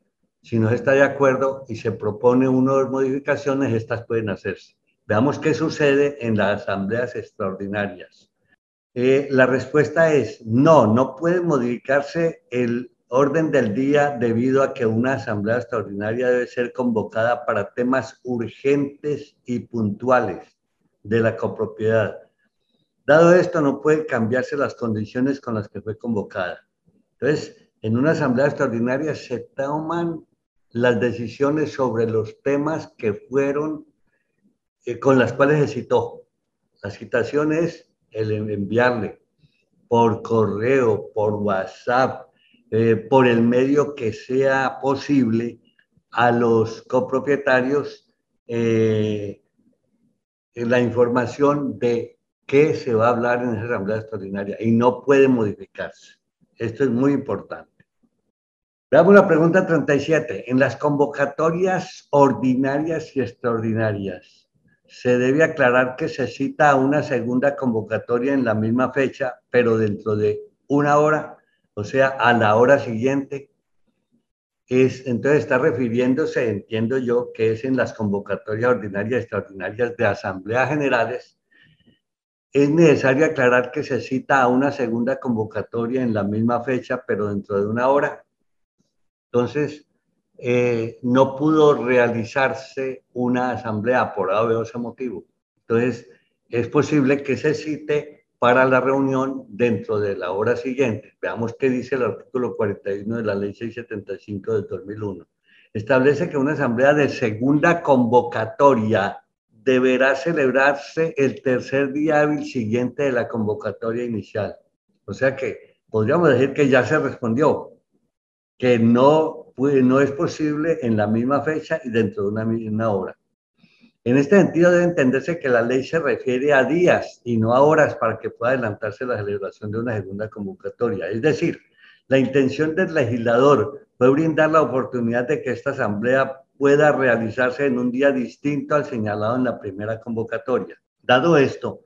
Si no está de acuerdo y se propone una o modificaciones, estas pueden hacerse. Veamos qué sucede en las asambleas extraordinarias. Eh, la respuesta es no, no puede modificarse el orden del día debido a que una asamblea extraordinaria debe ser convocada para temas urgentes y puntuales de la copropiedad. Dado esto, no pueden cambiarse las condiciones con las que fue convocada. Entonces, en una asamblea extraordinaria se toman las decisiones sobre los temas que fueron, eh, con las cuales se citó. La citación es el enviarle por correo, por WhatsApp, eh, por el medio que sea posible a los copropietarios eh, la información de qué se va a hablar en esa asamblea extraordinaria y no puede modificarse. Esto es muy importante. Veamos la pregunta 37. En las convocatorias ordinarias y extraordinarias, se debe aclarar que se cita una segunda convocatoria en la misma fecha, pero dentro de una hora, o sea, a la hora siguiente. Es, entonces está refiriéndose, entiendo yo, que es en las convocatorias ordinarias y extraordinarias de asambleas generales, es necesario aclarar que se cita a una segunda convocatoria en la misma fecha, pero dentro de una hora. Entonces, eh, no pudo realizarse una asamblea por A o ese motivo. Entonces, es posible que se cite para la reunión dentro de la hora siguiente. Veamos qué dice el artículo 41 de la ley 675 del 2001. Establece que una asamblea de segunda convocatoria deberá celebrarse el tercer día hábil siguiente de la convocatoria inicial. O sea que podríamos decir que ya se respondió, que no, no es posible en la misma fecha y dentro de una misma hora. En este sentido debe entenderse que la ley se refiere a días y no a horas para que pueda adelantarse la celebración de una segunda convocatoria. Es decir, la intención del legislador fue brindar la oportunidad de que esta asamblea pueda realizarse en un día distinto al señalado en la primera convocatoria. Dado esto,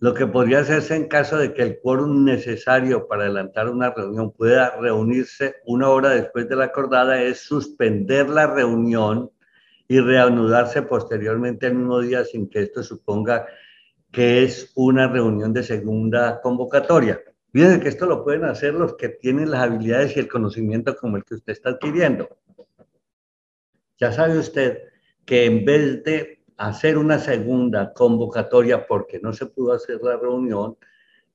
lo que podría hacerse en caso de que el quórum necesario para adelantar una reunión pueda reunirse una hora después de la acordada es suspender la reunión y reanudarse posteriormente el mismo día sin que esto suponga que es una reunión de segunda convocatoria. Miren que esto lo pueden hacer los que tienen las habilidades y el conocimiento como el que usted está adquiriendo. Ya sabe usted que en vez de hacer una segunda convocatoria porque no se pudo hacer la reunión,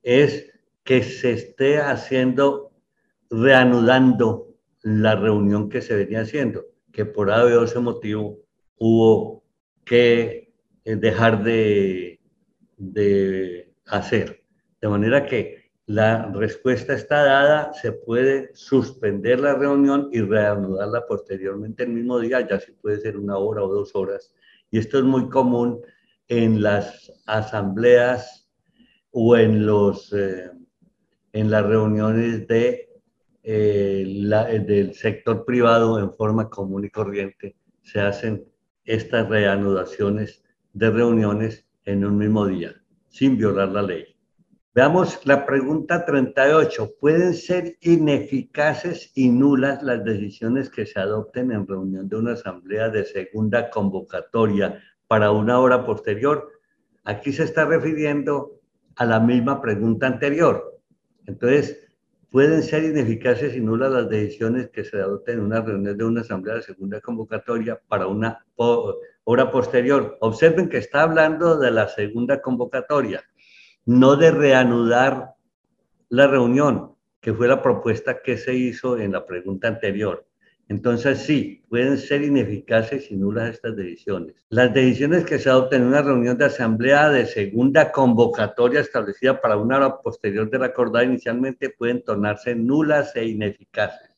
es que se esté haciendo, reanudando la reunión que se venía haciendo, que por haber ese motivo hubo que eh, dejar de, de hacer. De manera que la respuesta está dada, se puede suspender la reunión y reanudarla posteriormente el mismo día, ya si puede ser una hora o dos horas. Y esto es muy común en las asambleas o en, los, eh, en las reuniones de, eh, del sector privado en forma común y corriente. Se hacen estas reanudaciones de reuniones en un mismo día, sin violar la ley. Veamos la pregunta 38. ¿Pueden ser ineficaces y nulas las decisiones que se adopten en reunión de una asamblea de segunda convocatoria para una hora posterior? Aquí se está refiriendo a la misma pregunta anterior. Entonces, pueden ser ineficaces y nulas las decisiones que se adopten en una reunión de una asamblea de segunda convocatoria para una hora posterior. Observen que está hablando de la segunda convocatoria no de reanudar la reunión, que fue la propuesta que se hizo en la pregunta anterior. Entonces sí, pueden ser ineficaces y nulas estas decisiones. Las decisiones que se adopten en una reunión de asamblea de segunda convocatoria establecida para una hora posterior de la acordada inicialmente pueden tornarse nulas e ineficaces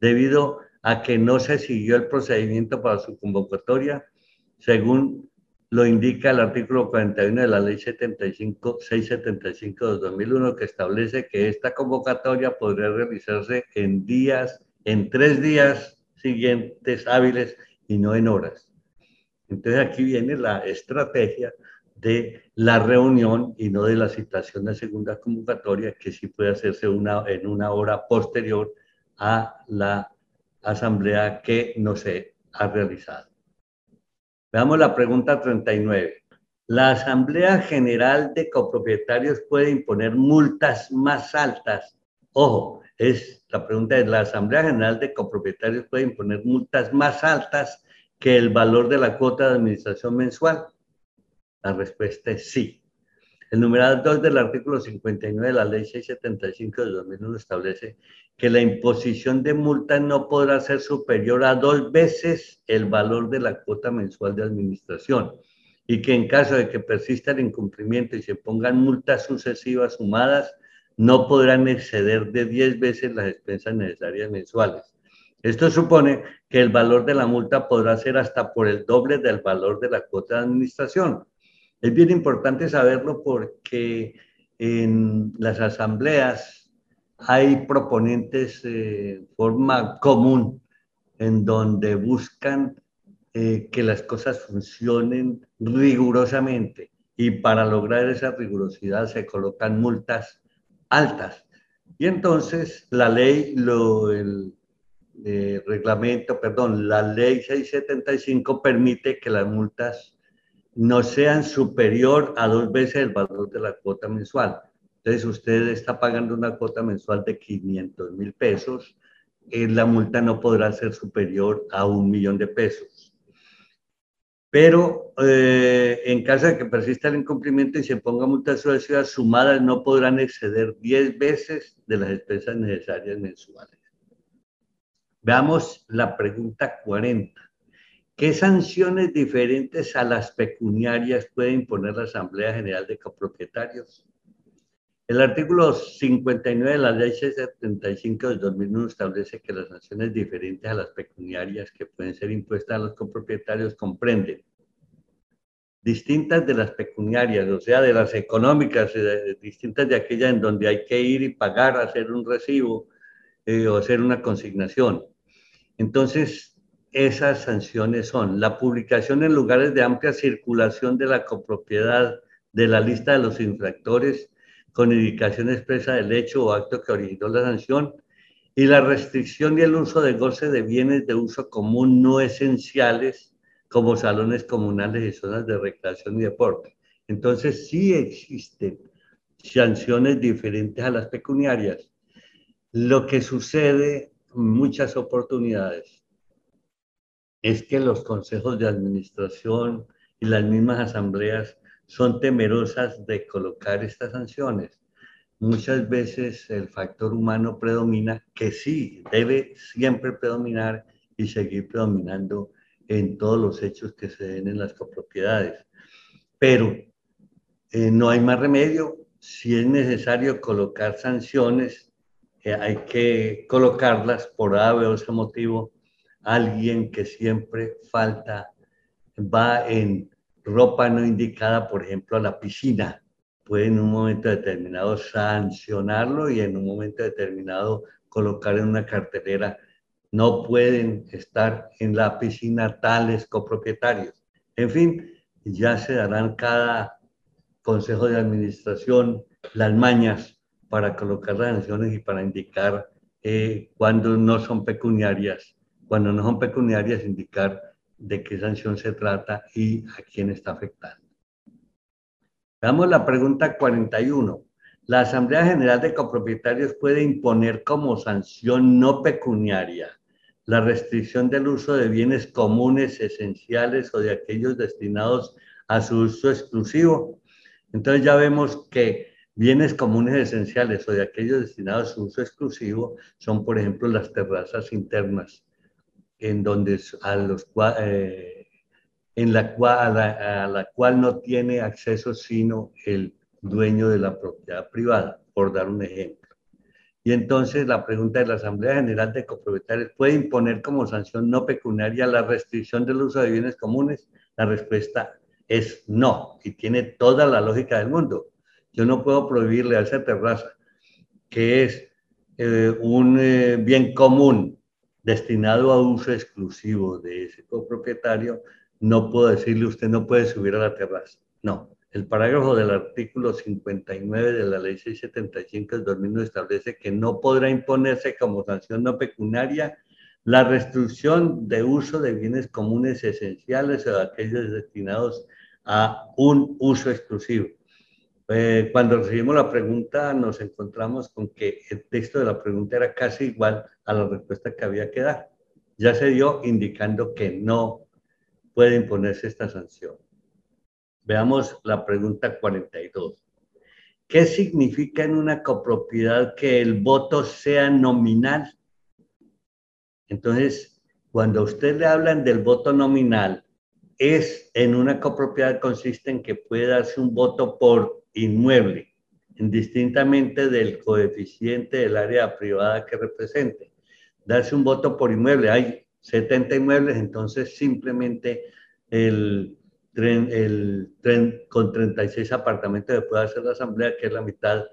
debido a que no se siguió el procedimiento para su convocatoria según lo indica el artículo 41 de la ley 75, 675 de 2001, que establece que esta convocatoria podría realizarse en días, en tres días siguientes hábiles y no en horas. Entonces aquí viene la estrategia de la reunión y no de la citación de segunda convocatoria, que sí puede hacerse una, en una hora posterior a la asamblea que no se ha realizado. Veamos la pregunta 39. ¿La Asamblea General de Copropietarios puede imponer multas más altas? Ojo, es, la pregunta es, ¿la Asamblea General de Copropietarios puede imponer multas más altas que el valor de la cuota de administración mensual? La respuesta es sí. El numeral 2 del artículo 59 de la Ley 675 de 2001 establece que la imposición de multas no podrá ser superior a dos veces el valor de la cuota mensual de administración y que en caso de que persista el incumplimiento y se pongan multas sucesivas sumadas, no podrán exceder de 10 veces las expensas necesarias mensuales. Esto supone que el valor de la multa podrá ser hasta por el doble del valor de la cuota de administración. Es bien importante saberlo porque en las asambleas hay proponentes de forma común en donde buscan eh, que las cosas funcionen rigurosamente y para lograr esa rigurosidad se colocan multas altas. Y entonces la ley, lo, el eh, reglamento, perdón, la ley 675 permite que las multas no sean superior a dos veces el valor de la cuota mensual. Entonces usted está pagando una cuota mensual de 500 mil pesos, eh, la multa no podrá ser superior a un millón de pesos. Pero eh, en caso de que persista el incumplimiento y se ponga multa sucesivas sumadas, no podrán exceder 10 veces de las expensas necesarias mensuales. Veamos la pregunta 40. ¿Qué sanciones diferentes a las pecuniarias puede imponer la Asamblea General de Copropietarios? El artículo 59 de la Ley 675 de 2001 establece que las sanciones diferentes a las pecuniarias que pueden ser impuestas a los copropietarios comprenden distintas de las pecuniarias, o sea, de las económicas, eh, distintas de aquellas en donde hay que ir y pagar, hacer un recibo eh, o hacer una consignación. Entonces, esas sanciones son la publicación en lugares de amplia circulación de la copropiedad de la lista de los infractores con indicación expresa del hecho o acto que originó la sanción y la restricción y el uso de goce de bienes de uso común no esenciales como salones comunales y zonas de recreación y deporte. Entonces sí existen sanciones diferentes a las pecuniarias. Lo que sucede muchas oportunidades es que los consejos de administración y las mismas asambleas son temerosas de colocar estas sanciones. Muchas veces el factor humano predomina, que sí, debe siempre predominar y seguir predominando en todos los hechos que se den en las copropiedades. Pero eh, no hay más remedio. Si es necesario colocar sanciones, eh, hay que colocarlas por A, o ese motivo alguien que siempre falta, va en ropa no indicada, por ejemplo, a la piscina, puede en un momento determinado sancionarlo y en un momento determinado colocar en una cartelera, no pueden estar en la piscina tales copropietarios. En fin, ya se darán cada consejo de administración las mañas para colocar las sanciones y para indicar eh, cuando no son pecuniarias cuando no son pecuniarias, indicar de qué sanción se trata y a quién está afectando. Veamos la pregunta 41. La Asamblea General de Copropietarios puede imponer como sanción no pecuniaria la restricción del uso de bienes comunes esenciales o de aquellos destinados a su uso exclusivo. Entonces ya vemos que bienes comunes esenciales o de aquellos destinados a su uso exclusivo son, por ejemplo, las terrazas internas, en donde a los eh, en la cual, a la, cual no tiene acceso sino el dueño de la propiedad privada, por dar un ejemplo. Y entonces la pregunta de la Asamblea General de Copropietarios, ¿puede imponer como sanción no pecuniaria la restricción del uso de bienes comunes? La respuesta es no, y tiene toda la lógica del mundo. Yo no puedo prohibirle a esa terraza, que es eh, un eh, bien común destinado a uso exclusivo de ese copropietario, no puedo decirle usted no puede subir a la terraza. No, el parágrafo del artículo 59 de la ley 675 del 2009 establece que no podrá imponerse como sanción no pecuniaria la restricción de uso de bienes comunes esenciales o aquellos destinados a un uso exclusivo. Eh, cuando recibimos la pregunta nos encontramos con que el texto de la pregunta era casi igual a la respuesta que había que dar. Ya se dio indicando que no puede imponerse esta sanción. Veamos la pregunta 42. ¿Qué significa en una copropiedad que el voto sea nominal? Entonces, cuando a usted le hablan del voto nominal, es en una copropiedad consiste en que puede darse un voto por inmueble, indistintamente del coeficiente del área privada que represente. Darse un voto por inmueble, hay 70 inmuebles, entonces simplemente el tren, con 36 apartamentos puede hacer la asamblea, que es la mitad,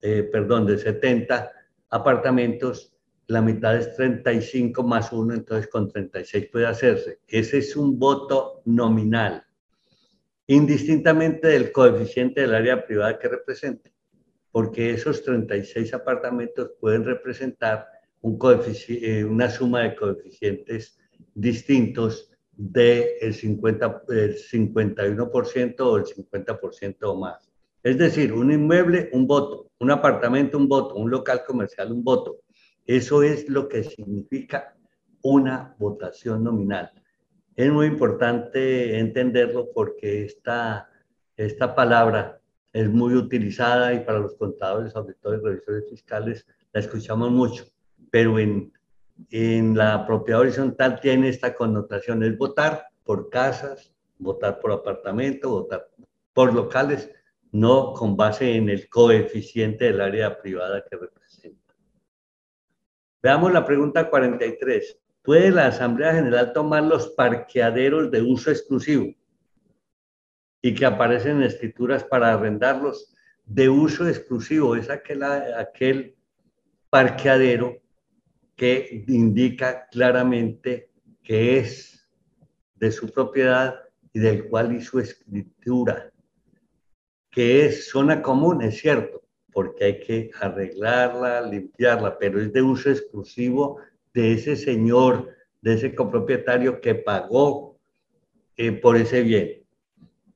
eh, perdón, de 70 apartamentos, la mitad es 35 más 1, entonces con 36 puede hacerse. Ese es un voto nominal indistintamente del coeficiente del área privada que represente, porque esos 36 apartamentos pueden representar eh, una suma de coeficientes distintos del 50, el 51% o el 50% o más. Es decir, un inmueble, un voto, un apartamento, un voto, un local comercial, un voto. Eso es lo que significa una votación nominal. Es muy importante entenderlo porque esta, esta palabra es muy utilizada y para los contadores, auditores, revisores fiscales la escuchamos mucho, pero en, en la propiedad horizontal tiene esta connotación, es votar por casas, votar por apartamento, votar por locales, no con base en el coeficiente del área privada que representa. Veamos la pregunta 43. ¿Puede la Asamblea General tomar los parqueaderos de uso exclusivo? y que aparecen en escrituras para arrendarlos de uso exclusivo. Es aquel, aquel parqueadero que indica claramente que es de su propiedad y del cual hizo escritura, que es zona común, es cierto, porque hay que arreglarla, limpiarla, pero es de uso exclusivo de ese señor, de ese copropietario que pagó eh, por ese bien.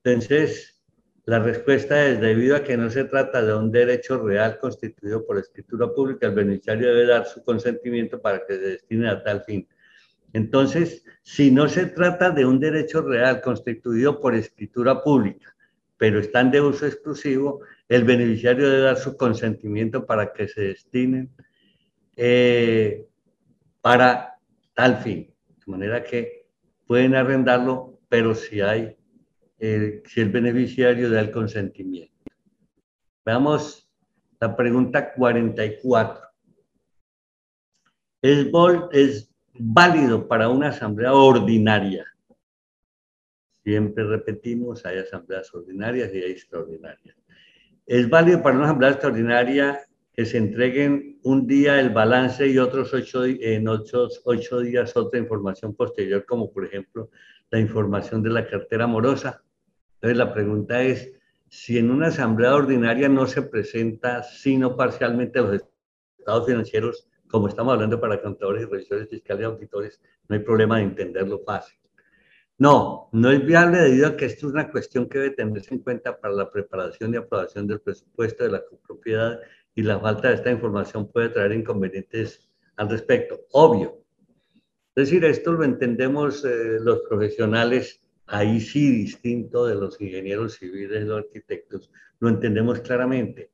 Entonces, la respuesta es debido a que no se trata de un derecho real constituido por escritura pública, el beneficiario debe dar su consentimiento para que se destine a tal fin. Entonces, si no se trata de un derecho real constituido por escritura pública, pero están de uso exclusivo, el beneficiario debe dar su consentimiento para que se destinen eh, para tal fin. De manera que pueden arrendarlo, pero si hay si el beneficiario da el consentimiento. Veamos la pregunta 44. ¿Es, ¿Es válido para una asamblea ordinaria? Siempre repetimos, hay asambleas ordinarias y hay extraordinarias. ¿Es válido para una asamblea extraordinaria que se entreguen un día el balance y otros ocho, en otros ocho días otra información posterior, como por ejemplo la información de la cartera amorosa? Entonces la pregunta es, si en una asamblea ordinaria no se presenta sino parcialmente los estados financieros, como estamos hablando para contadores y revisores fiscales y auditores, no hay problema de entenderlo fácil. No, no es viable debido a que esto es una cuestión que debe tenerse en cuenta para la preparación y aprobación del presupuesto de la propiedad y la falta de esta información puede traer inconvenientes al respecto. Obvio. Es decir, esto lo entendemos eh, los profesionales ahí sí distinto de los ingenieros civiles o arquitectos, lo entendemos claramente.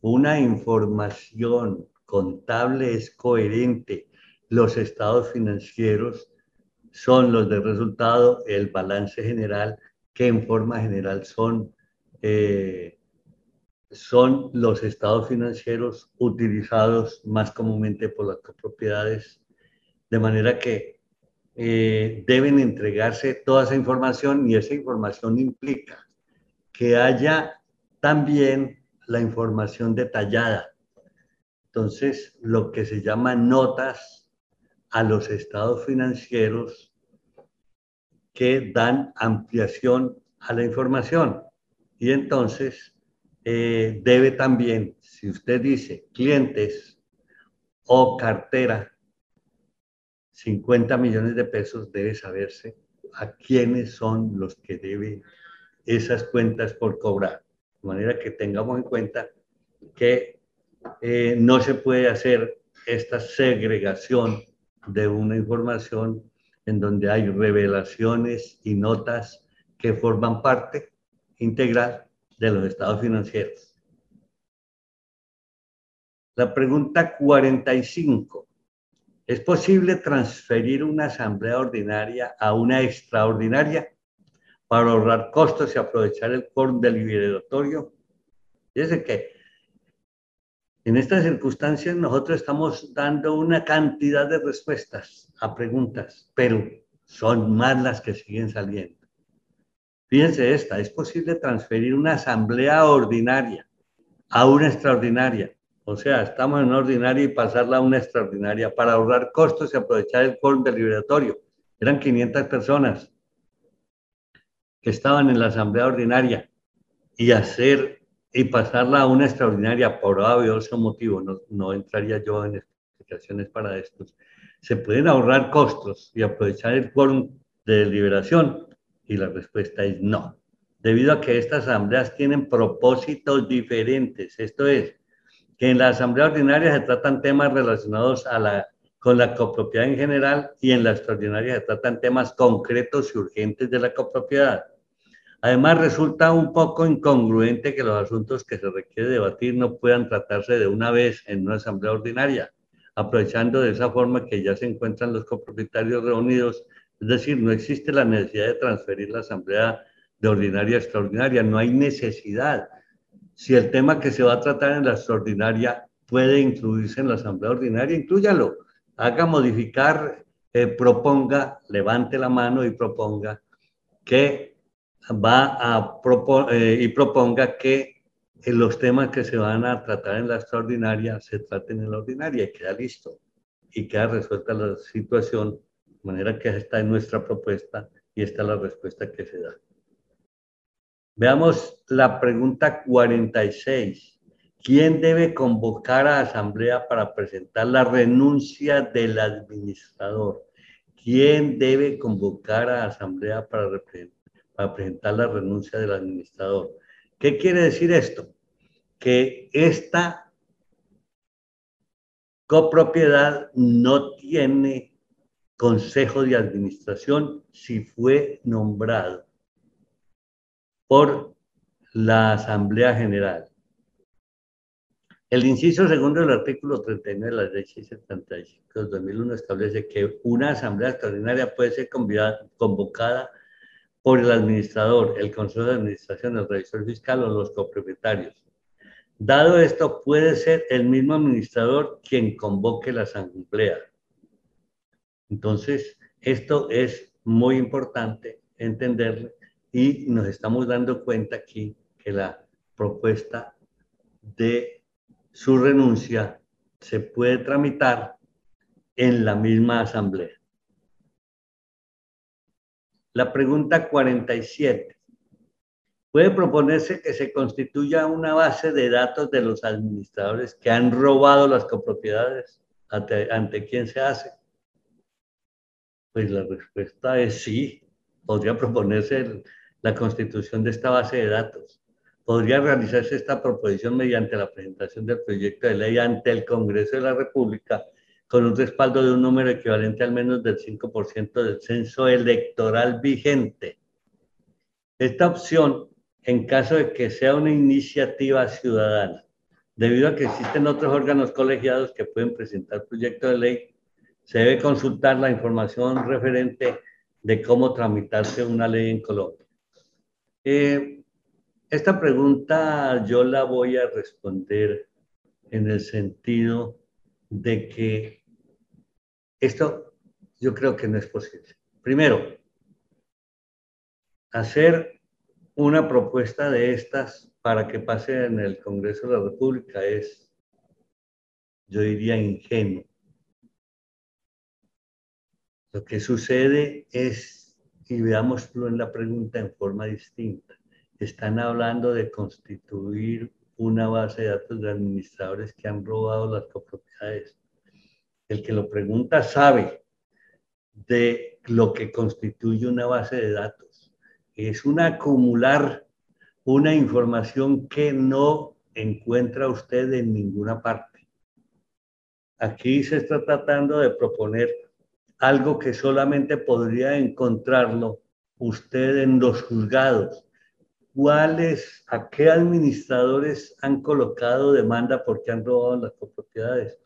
Una información contable es coherente. Los estados financieros son los de resultado, el balance general, que en forma general son, eh, son los estados financieros utilizados más comúnmente por las propiedades, de manera que eh, deben entregarse toda esa información y esa información implica que haya también la información detallada. Entonces, lo que se llama notas a los estados financieros que dan ampliación a la información. Y entonces, eh, debe también, si usted dice clientes o cartera, 50 millones de pesos debe saberse a quiénes son los que deben esas cuentas por cobrar. De manera que tengamos en cuenta que eh, no se puede hacer esta segregación de una información en donde hay revelaciones y notas que forman parte integral de los estados financieros. La pregunta 45. ¿Es posible transferir una asamblea ordinaria a una extraordinaria para ahorrar costos y aprovechar el quórum deliberatorio? Fíjense que en estas circunstancias nosotros estamos dando una cantidad de respuestas a preguntas, pero son más las que siguen saliendo. Fíjense esta, es posible transferir una asamblea ordinaria a una extraordinaria o sea, estamos en una ordinaria y pasarla a una extraordinaria para ahorrar costos y aprovechar el quórum deliberatorio. Eran 500 personas que estaban en la asamblea ordinaria y hacer y pasarla a una extraordinaria por obvio motivo, no, entraría yo en explicaciones para esto. Se pueden ahorrar costos y aprovechar el quórum de deliberación? Y la respuesta es no, debido a que estas asambleas tienen propósitos diferentes. Esto es, que en la asamblea ordinaria se tratan temas relacionados a la, con la copropiedad en general y en la extraordinaria se tratan temas concretos y urgentes de la copropiedad. Además, resulta un poco incongruente que los asuntos que se requiere debatir no puedan tratarse de una vez en una asamblea ordinaria, aprovechando de esa forma que ya se encuentran los copropietarios reunidos. Es decir, no existe la necesidad de transferir la asamblea de ordinaria a extraordinaria, no hay necesidad. Si el tema que se va a tratar en la extraordinaria puede incluirse en la asamblea ordinaria, inclúyalo. Haga modificar, eh, proponga, levante la mano y proponga que va a eh, y proponga que los temas que se van a tratar en la extraordinaria se traten en la ordinaria y queda listo y queda resuelta la situación de manera que está en nuestra propuesta y esta es la respuesta que se da. Veamos la pregunta 46. ¿Quién debe convocar a asamblea para presentar la renuncia del administrador? ¿Quién debe convocar a asamblea para para presentar la renuncia del administrador. ¿Qué quiere decir esto? Que esta copropiedad no tiene consejo de administración si fue nombrado por la Asamblea General. El inciso segundo del artículo 39 de la ley 675 de 2001 establece que una asamblea extraordinaria puede ser convocada por el administrador, el consejo de administración, el revisor fiscal o los copropietarios. Dado esto, puede ser el mismo administrador quien convoque la asamblea. Entonces, esto es muy importante entenderlo y nos estamos dando cuenta aquí que la propuesta de su renuncia se puede tramitar en la misma asamblea. La pregunta 47. Puede proponerse que se constituya una base de datos de los administradores que han robado las copropiedades. ¿Ante, quién se hace? Pues la respuesta es sí. Podría proponerse la constitución de esta base de datos. Podría realizarse esta proposición mediante la presentación del proyecto de ley ante el Congreso de la República con un respaldo de un número equivalente al menos del 5% del censo electoral vigente. Esta opción, en caso de que sea una iniciativa ciudadana, debido a que existen otros órganos colegiados que pueden presentar proyectos de ley, se debe consultar la información referente de cómo tramitarse una ley en Colombia. Eh, esta pregunta yo la voy a responder en el sentido de que esto yo creo que no es posible. Primero, hacer una propuesta de estas para que pase en el Congreso de la República es, yo diría, ingenuo. Lo que sucede es, y veámoslo en la pregunta en forma distinta, están hablando de constituir una base de datos de administradores que han robado las copropiedades. El que lo pregunta sabe de lo que constituye una base de datos. Es un acumular una información que no encuentra usted en ninguna parte. Aquí se está tratando de proponer algo que solamente podría encontrarlo usted en los juzgados, cuáles, a qué administradores han colocado demanda porque han robado las copropiedades.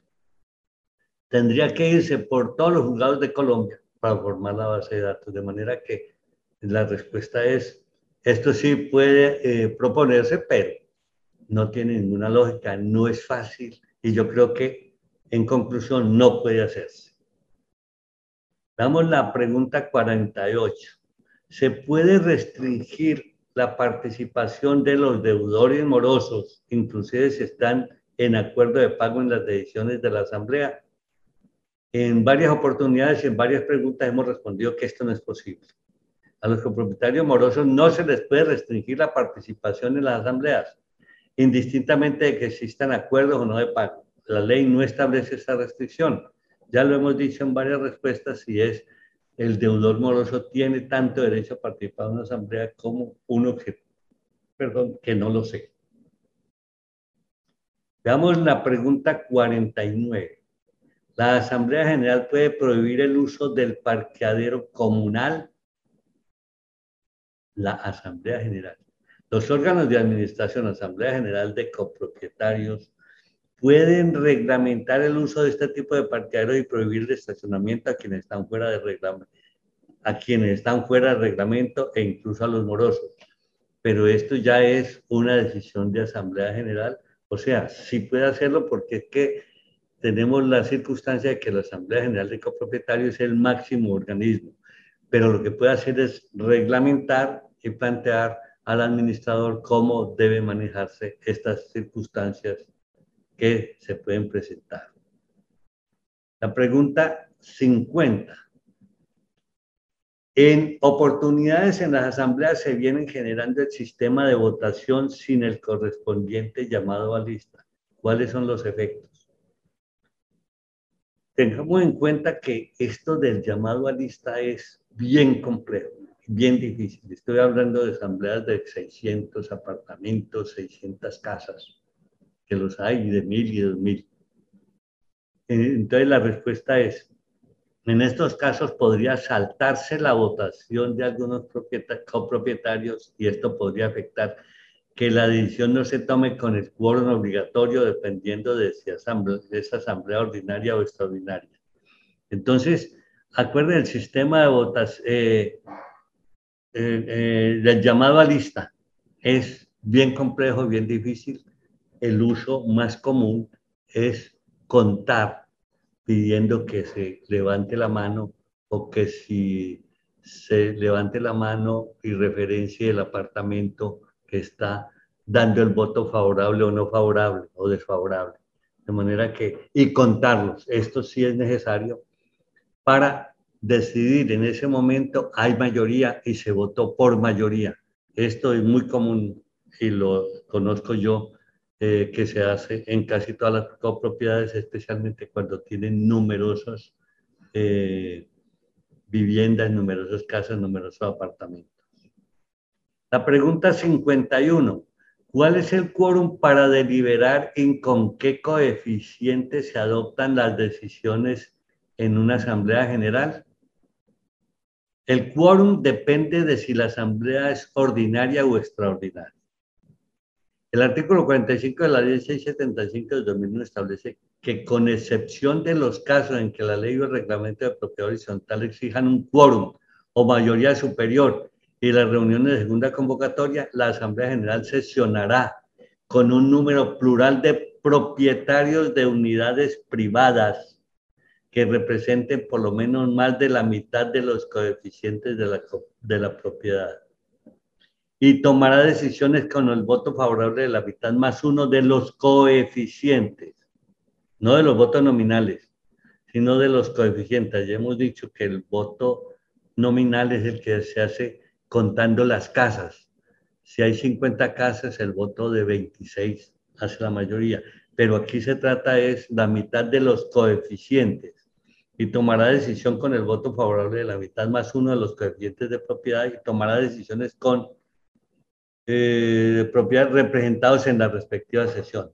Tendría que irse por todos los juzgados de Colombia para formar la base de datos, de manera que la respuesta es, esto sí puede eh, proponerse, pero no tiene ninguna lógica, no es fácil y yo creo que en conclusión no puede hacerse. Damos la pregunta 48. ¿Se puede restringir la participación de los deudores morosos, inclusive si están en acuerdo de pago en las decisiones de la Asamblea. En varias oportunidades y en varias preguntas hemos respondido que esto no es posible. A los copropietarios morosos no se les puede restringir la participación en las asambleas, indistintamente de que existan acuerdos o no de pago. La ley no establece esa restricción. Ya lo hemos dicho en varias respuestas y es el deudor moroso tiene tanto derecho a participar en una asamblea como uno que, perdón, que no lo sé. Veamos la pregunta 49. La Asamblea General puede prohibir el uso del parqueadero comunal. La Asamblea General. Los órganos de administración, Asamblea General de Copropietarios, pueden reglamentar el uso de este tipo de parqueadero y prohibir el estacionamiento a quienes están fuera de reglamento, a quienes están fuera de reglamento e incluso a los morosos. Pero esto ya es una decisión de Asamblea General. O sea, sí puede hacerlo porque es que tenemos la circunstancia de que la Asamblea General de Copropietarios es el máximo organismo, pero lo que puede hacer es reglamentar y plantear al administrador cómo debe manejarse estas circunstancias que se pueden presentar. La pregunta 50. En oportunidades en las asambleas se vienen generando el sistema de votación sin el correspondiente llamado a lista. ¿Cuáles son los efectos? Tengamos en cuenta que esto del llamado a lista es bien complejo, bien difícil. Estoy hablando de asambleas de 600 apartamentos, 600 casas que los hay de mil y dos mil. Eh, entonces la respuesta es, en estos casos podría saltarse la votación de algunos copropietarios y esto podría afectar que la decisión no se tome con el quórum obligatorio dependiendo de si asamblea, es asamblea ordinaria o extraordinaria. Entonces, acuerden el sistema de votación, eh, eh, del llamado a lista es bien complejo, bien difícil el uso más común es contar pidiendo que se levante la mano o que si se levante la mano y referencie el apartamento que está dando el voto favorable o no favorable o desfavorable. De manera que, y contarlos, esto sí es necesario para decidir en ese momento, hay mayoría y se votó por mayoría. Esto es muy común y lo conozco yo eh, que se hace en casi todas las copropiedades, especialmente cuando tienen numerosas eh, viviendas, numerosas casas, numerosos apartamentos. La pregunta 51. ¿Cuál es el quórum para deliberar en con qué coeficiente se adoptan las decisiones en una asamblea general? El quórum depende de si la asamblea es ordinaria o extraordinaria. El artículo 45 de la ley 675 de 2001 establece que con excepción de los casos en que la ley o el reglamento de propiedad horizontal exijan un quórum o mayoría superior y las reuniones de segunda convocatoria, la Asamblea General sesionará con un número plural de propietarios de unidades privadas que representen por lo menos más de la mitad de los coeficientes de la, de la propiedad y tomará decisiones con el voto favorable de la mitad más uno de los coeficientes, no de los votos nominales, sino de los coeficientes. Ya hemos dicho que el voto nominal es el que se hace contando las casas. Si hay 50 casas, el voto de 26 hace la mayoría. Pero aquí se trata es la mitad de los coeficientes y tomará decisión con el voto favorable de la mitad más uno de los coeficientes de propiedad y tomará decisiones con eh, representados en la respectiva sesión.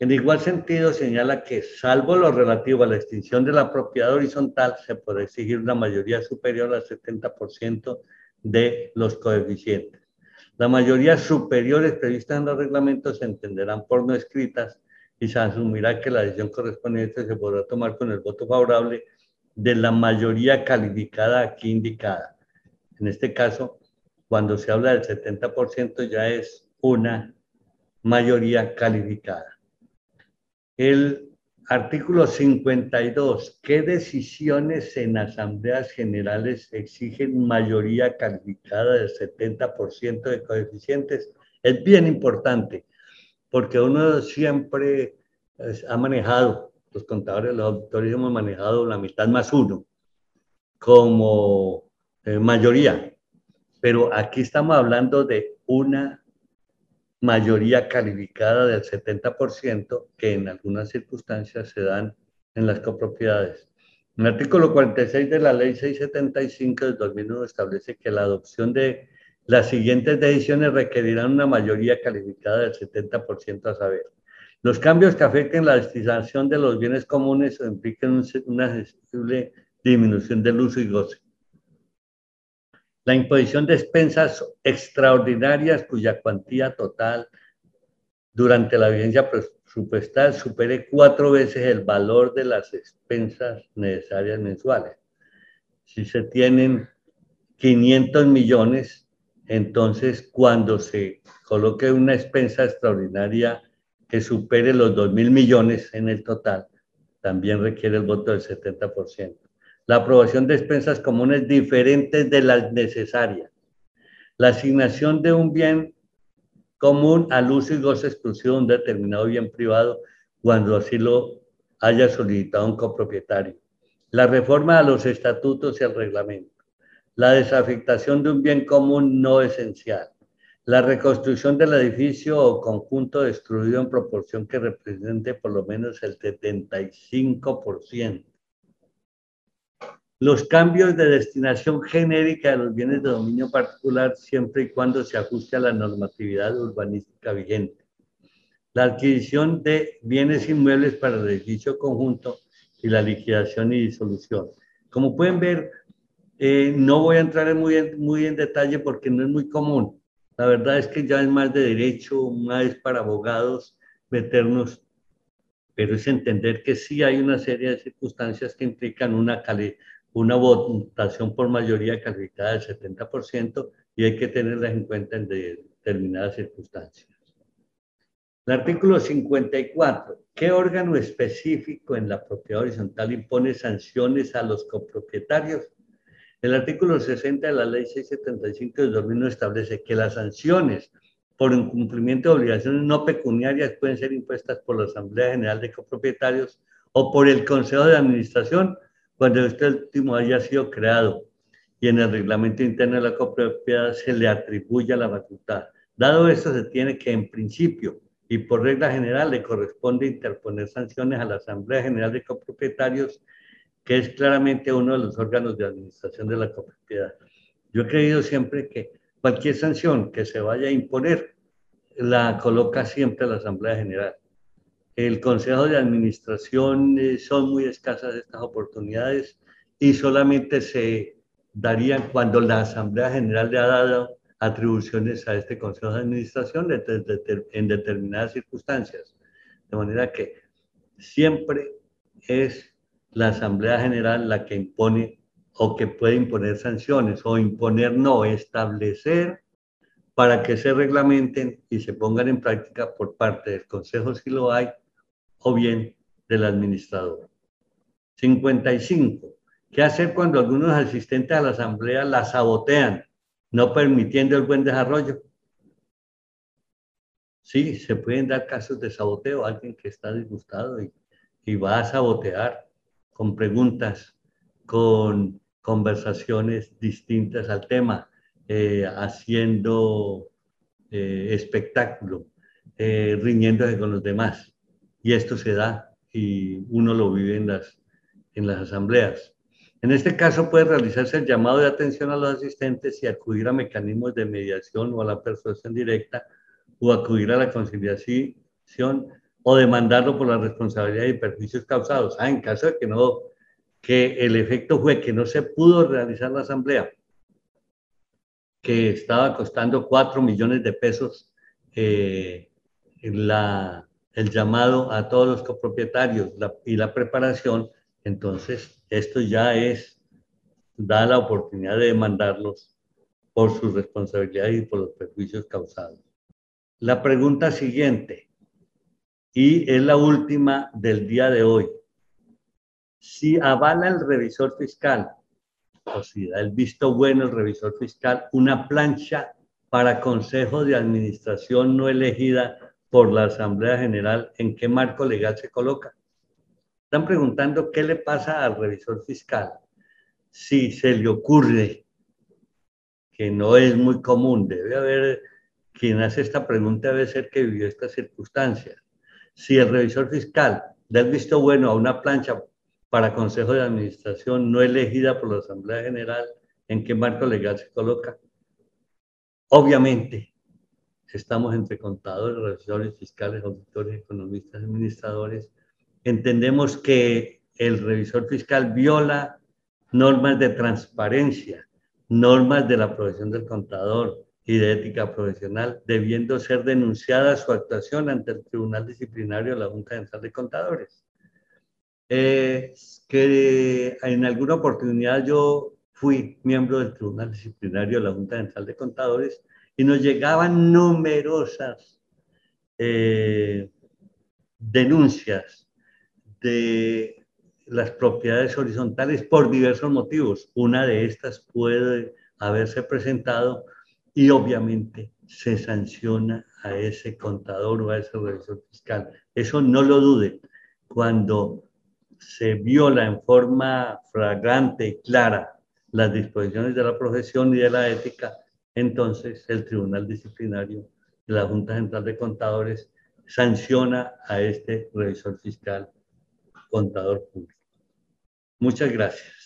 En igual sentido, señala que, salvo lo relativo a la extinción de la propiedad horizontal, se puede exigir una mayoría superior al 70% de los coeficientes. La mayoría superiores previstas en los reglamentos se entenderán por no escritas y se asumirá que la decisión correspondiente se podrá tomar con el voto favorable de la mayoría calificada aquí indicada. En este caso, cuando se habla del 70% ya es una mayoría calificada. El artículo 52, ¿qué decisiones en asambleas generales exigen mayoría calificada del 70% de coeficientes? Es bien importante porque uno siempre pues, ha manejado, los contadores, los auditores hemos manejado la mitad más uno como eh, mayoría pero aquí estamos hablando de una mayoría calificada del 70% que en algunas circunstancias se dan en las copropiedades. El artículo 46 de la Ley 675 del 2001 establece que la adopción de las siguientes decisiones requerirán una mayoría calificada del 70% a saber. Los cambios que afecten la destinación de los bienes comunes o impliquen una sensible disminución del uso y goce. La imposición de expensas extraordinarias cuya cuantía total durante la vigencia presupuestal supere cuatro veces el valor de las expensas necesarias mensuales. Si se tienen 500 millones, entonces cuando se coloque una expensa extraordinaria que supere los 2 mil millones en el total, también requiere el voto del 70%. La aprobación de expensas comunes diferentes de las necesarias. La asignación de un bien común al uso y goce exclusivo de un determinado bien privado cuando así lo haya solicitado un copropietario. La reforma a los estatutos y al reglamento. La desafectación de un bien común no esencial la reconstrucción del edificio o conjunto destruido en proporción que represente por lo menos el 75%. Los cambios de destinación genérica de los bienes de dominio particular siempre y cuando se ajuste a la normatividad urbanística vigente. La adquisición de bienes inmuebles para el edificio conjunto y la liquidación y disolución. Como pueden ver, eh, no voy a entrar muy muy en detalle porque no es muy común la verdad es que ya es más de derecho, más para abogados meternos, pero es entender que sí hay una serie de circunstancias que implican una, una votación por mayoría calificada del 70% y hay que tenerlas en cuenta en determinadas circunstancias. El artículo 54. ¿Qué órgano específico en la propiedad horizontal impone sanciones a los copropietarios el artículo 60 de la Ley 675 de 2001 establece que las sanciones por incumplimiento de obligaciones no pecuniarias pueden ser impuestas por la Asamblea General de Copropietarios o por el Consejo de Administración cuando este último haya sido creado y en el reglamento interno de la copropiedad se le atribuya la facultad. Dado esto, se tiene que en principio y por regla general le corresponde interponer sanciones a la Asamblea General de Copropietarios que es claramente uno de los órganos de administración de la copropiedad. Yo he creído siempre que cualquier sanción que se vaya a imponer la coloca siempre la Asamblea General. El Consejo de Administración eh, son muy escasas estas oportunidades y solamente se darían cuando la Asamblea General le ha dado atribuciones a este Consejo de Administración en determinadas circunstancias. De manera que siempre es la Asamblea General la que impone o que puede imponer sanciones o imponer no, establecer para que se reglamenten y se pongan en práctica por parte del Consejo si lo hay o bien del administrador. 55. ¿Qué hacer cuando algunos asistentes a la Asamblea la sabotean, no permitiendo el buen desarrollo? Sí, se pueden dar casos de saboteo, alguien que está disgustado y, y va a sabotear con preguntas, con conversaciones distintas al tema, eh, haciendo eh, espectáculo, eh, riñéndose con los demás. Y esto se da y uno lo vive en las, en las asambleas. En este caso puede realizarse el llamado de atención a los asistentes y acudir a mecanismos de mediación o a la persuasión directa o acudir a la conciliación o demandarlo por la responsabilidad y perjuicios causados. Ah, en caso de que no, que el efecto fue que no se pudo realizar la asamblea, que estaba costando 4 millones de pesos eh, la, el llamado a todos los copropietarios y la preparación, entonces esto ya es, da la oportunidad de demandarlos por sus responsabilidades y por los perjuicios causados. La pregunta siguiente, y es la última del día de hoy. Si avala el revisor fiscal, o si da el visto bueno el revisor fiscal, una plancha para consejo de administración no elegida por la Asamblea General, ¿en qué marco legal se coloca? Están preguntando qué le pasa al revisor fiscal si se le ocurre, que no es muy común, debe haber, quien hace esta pregunta debe ser que vivió estas circunstancias si el revisor fiscal da el visto bueno a una plancha para Consejo de Administración no elegida por la Asamblea General, ¿en qué marco legal se coloca? Obviamente, estamos entre contadores, revisores fiscales, auditores, economistas, administradores. Entendemos que el revisor fiscal viola normas de transparencia, normas de la profesión del contador y de ética profesional, debiendo ser denunciada su actuación ante el Tribunal Disciplinario de la Junta Central de Contadores. Que en alguna oportunidad yo fui miembro del Tribunal Disciplinario de la Junta Central de Contadores y nos llegaban numerosas eh, denuncias de las propiedades horizontales por diversos motivos. Una de estas puede haberse presentado y obviamente se sanciona a ese contador o a ese revisor fiscal. Eso no lo dude. Cuando se viola en forma flagrante y clara las disposiciones de la profesión y de la ética, entonces el Tribunal Disciplinario de la Junta Central de Contadores sanciona a este revisor fiscal contador público. Muchas gracias.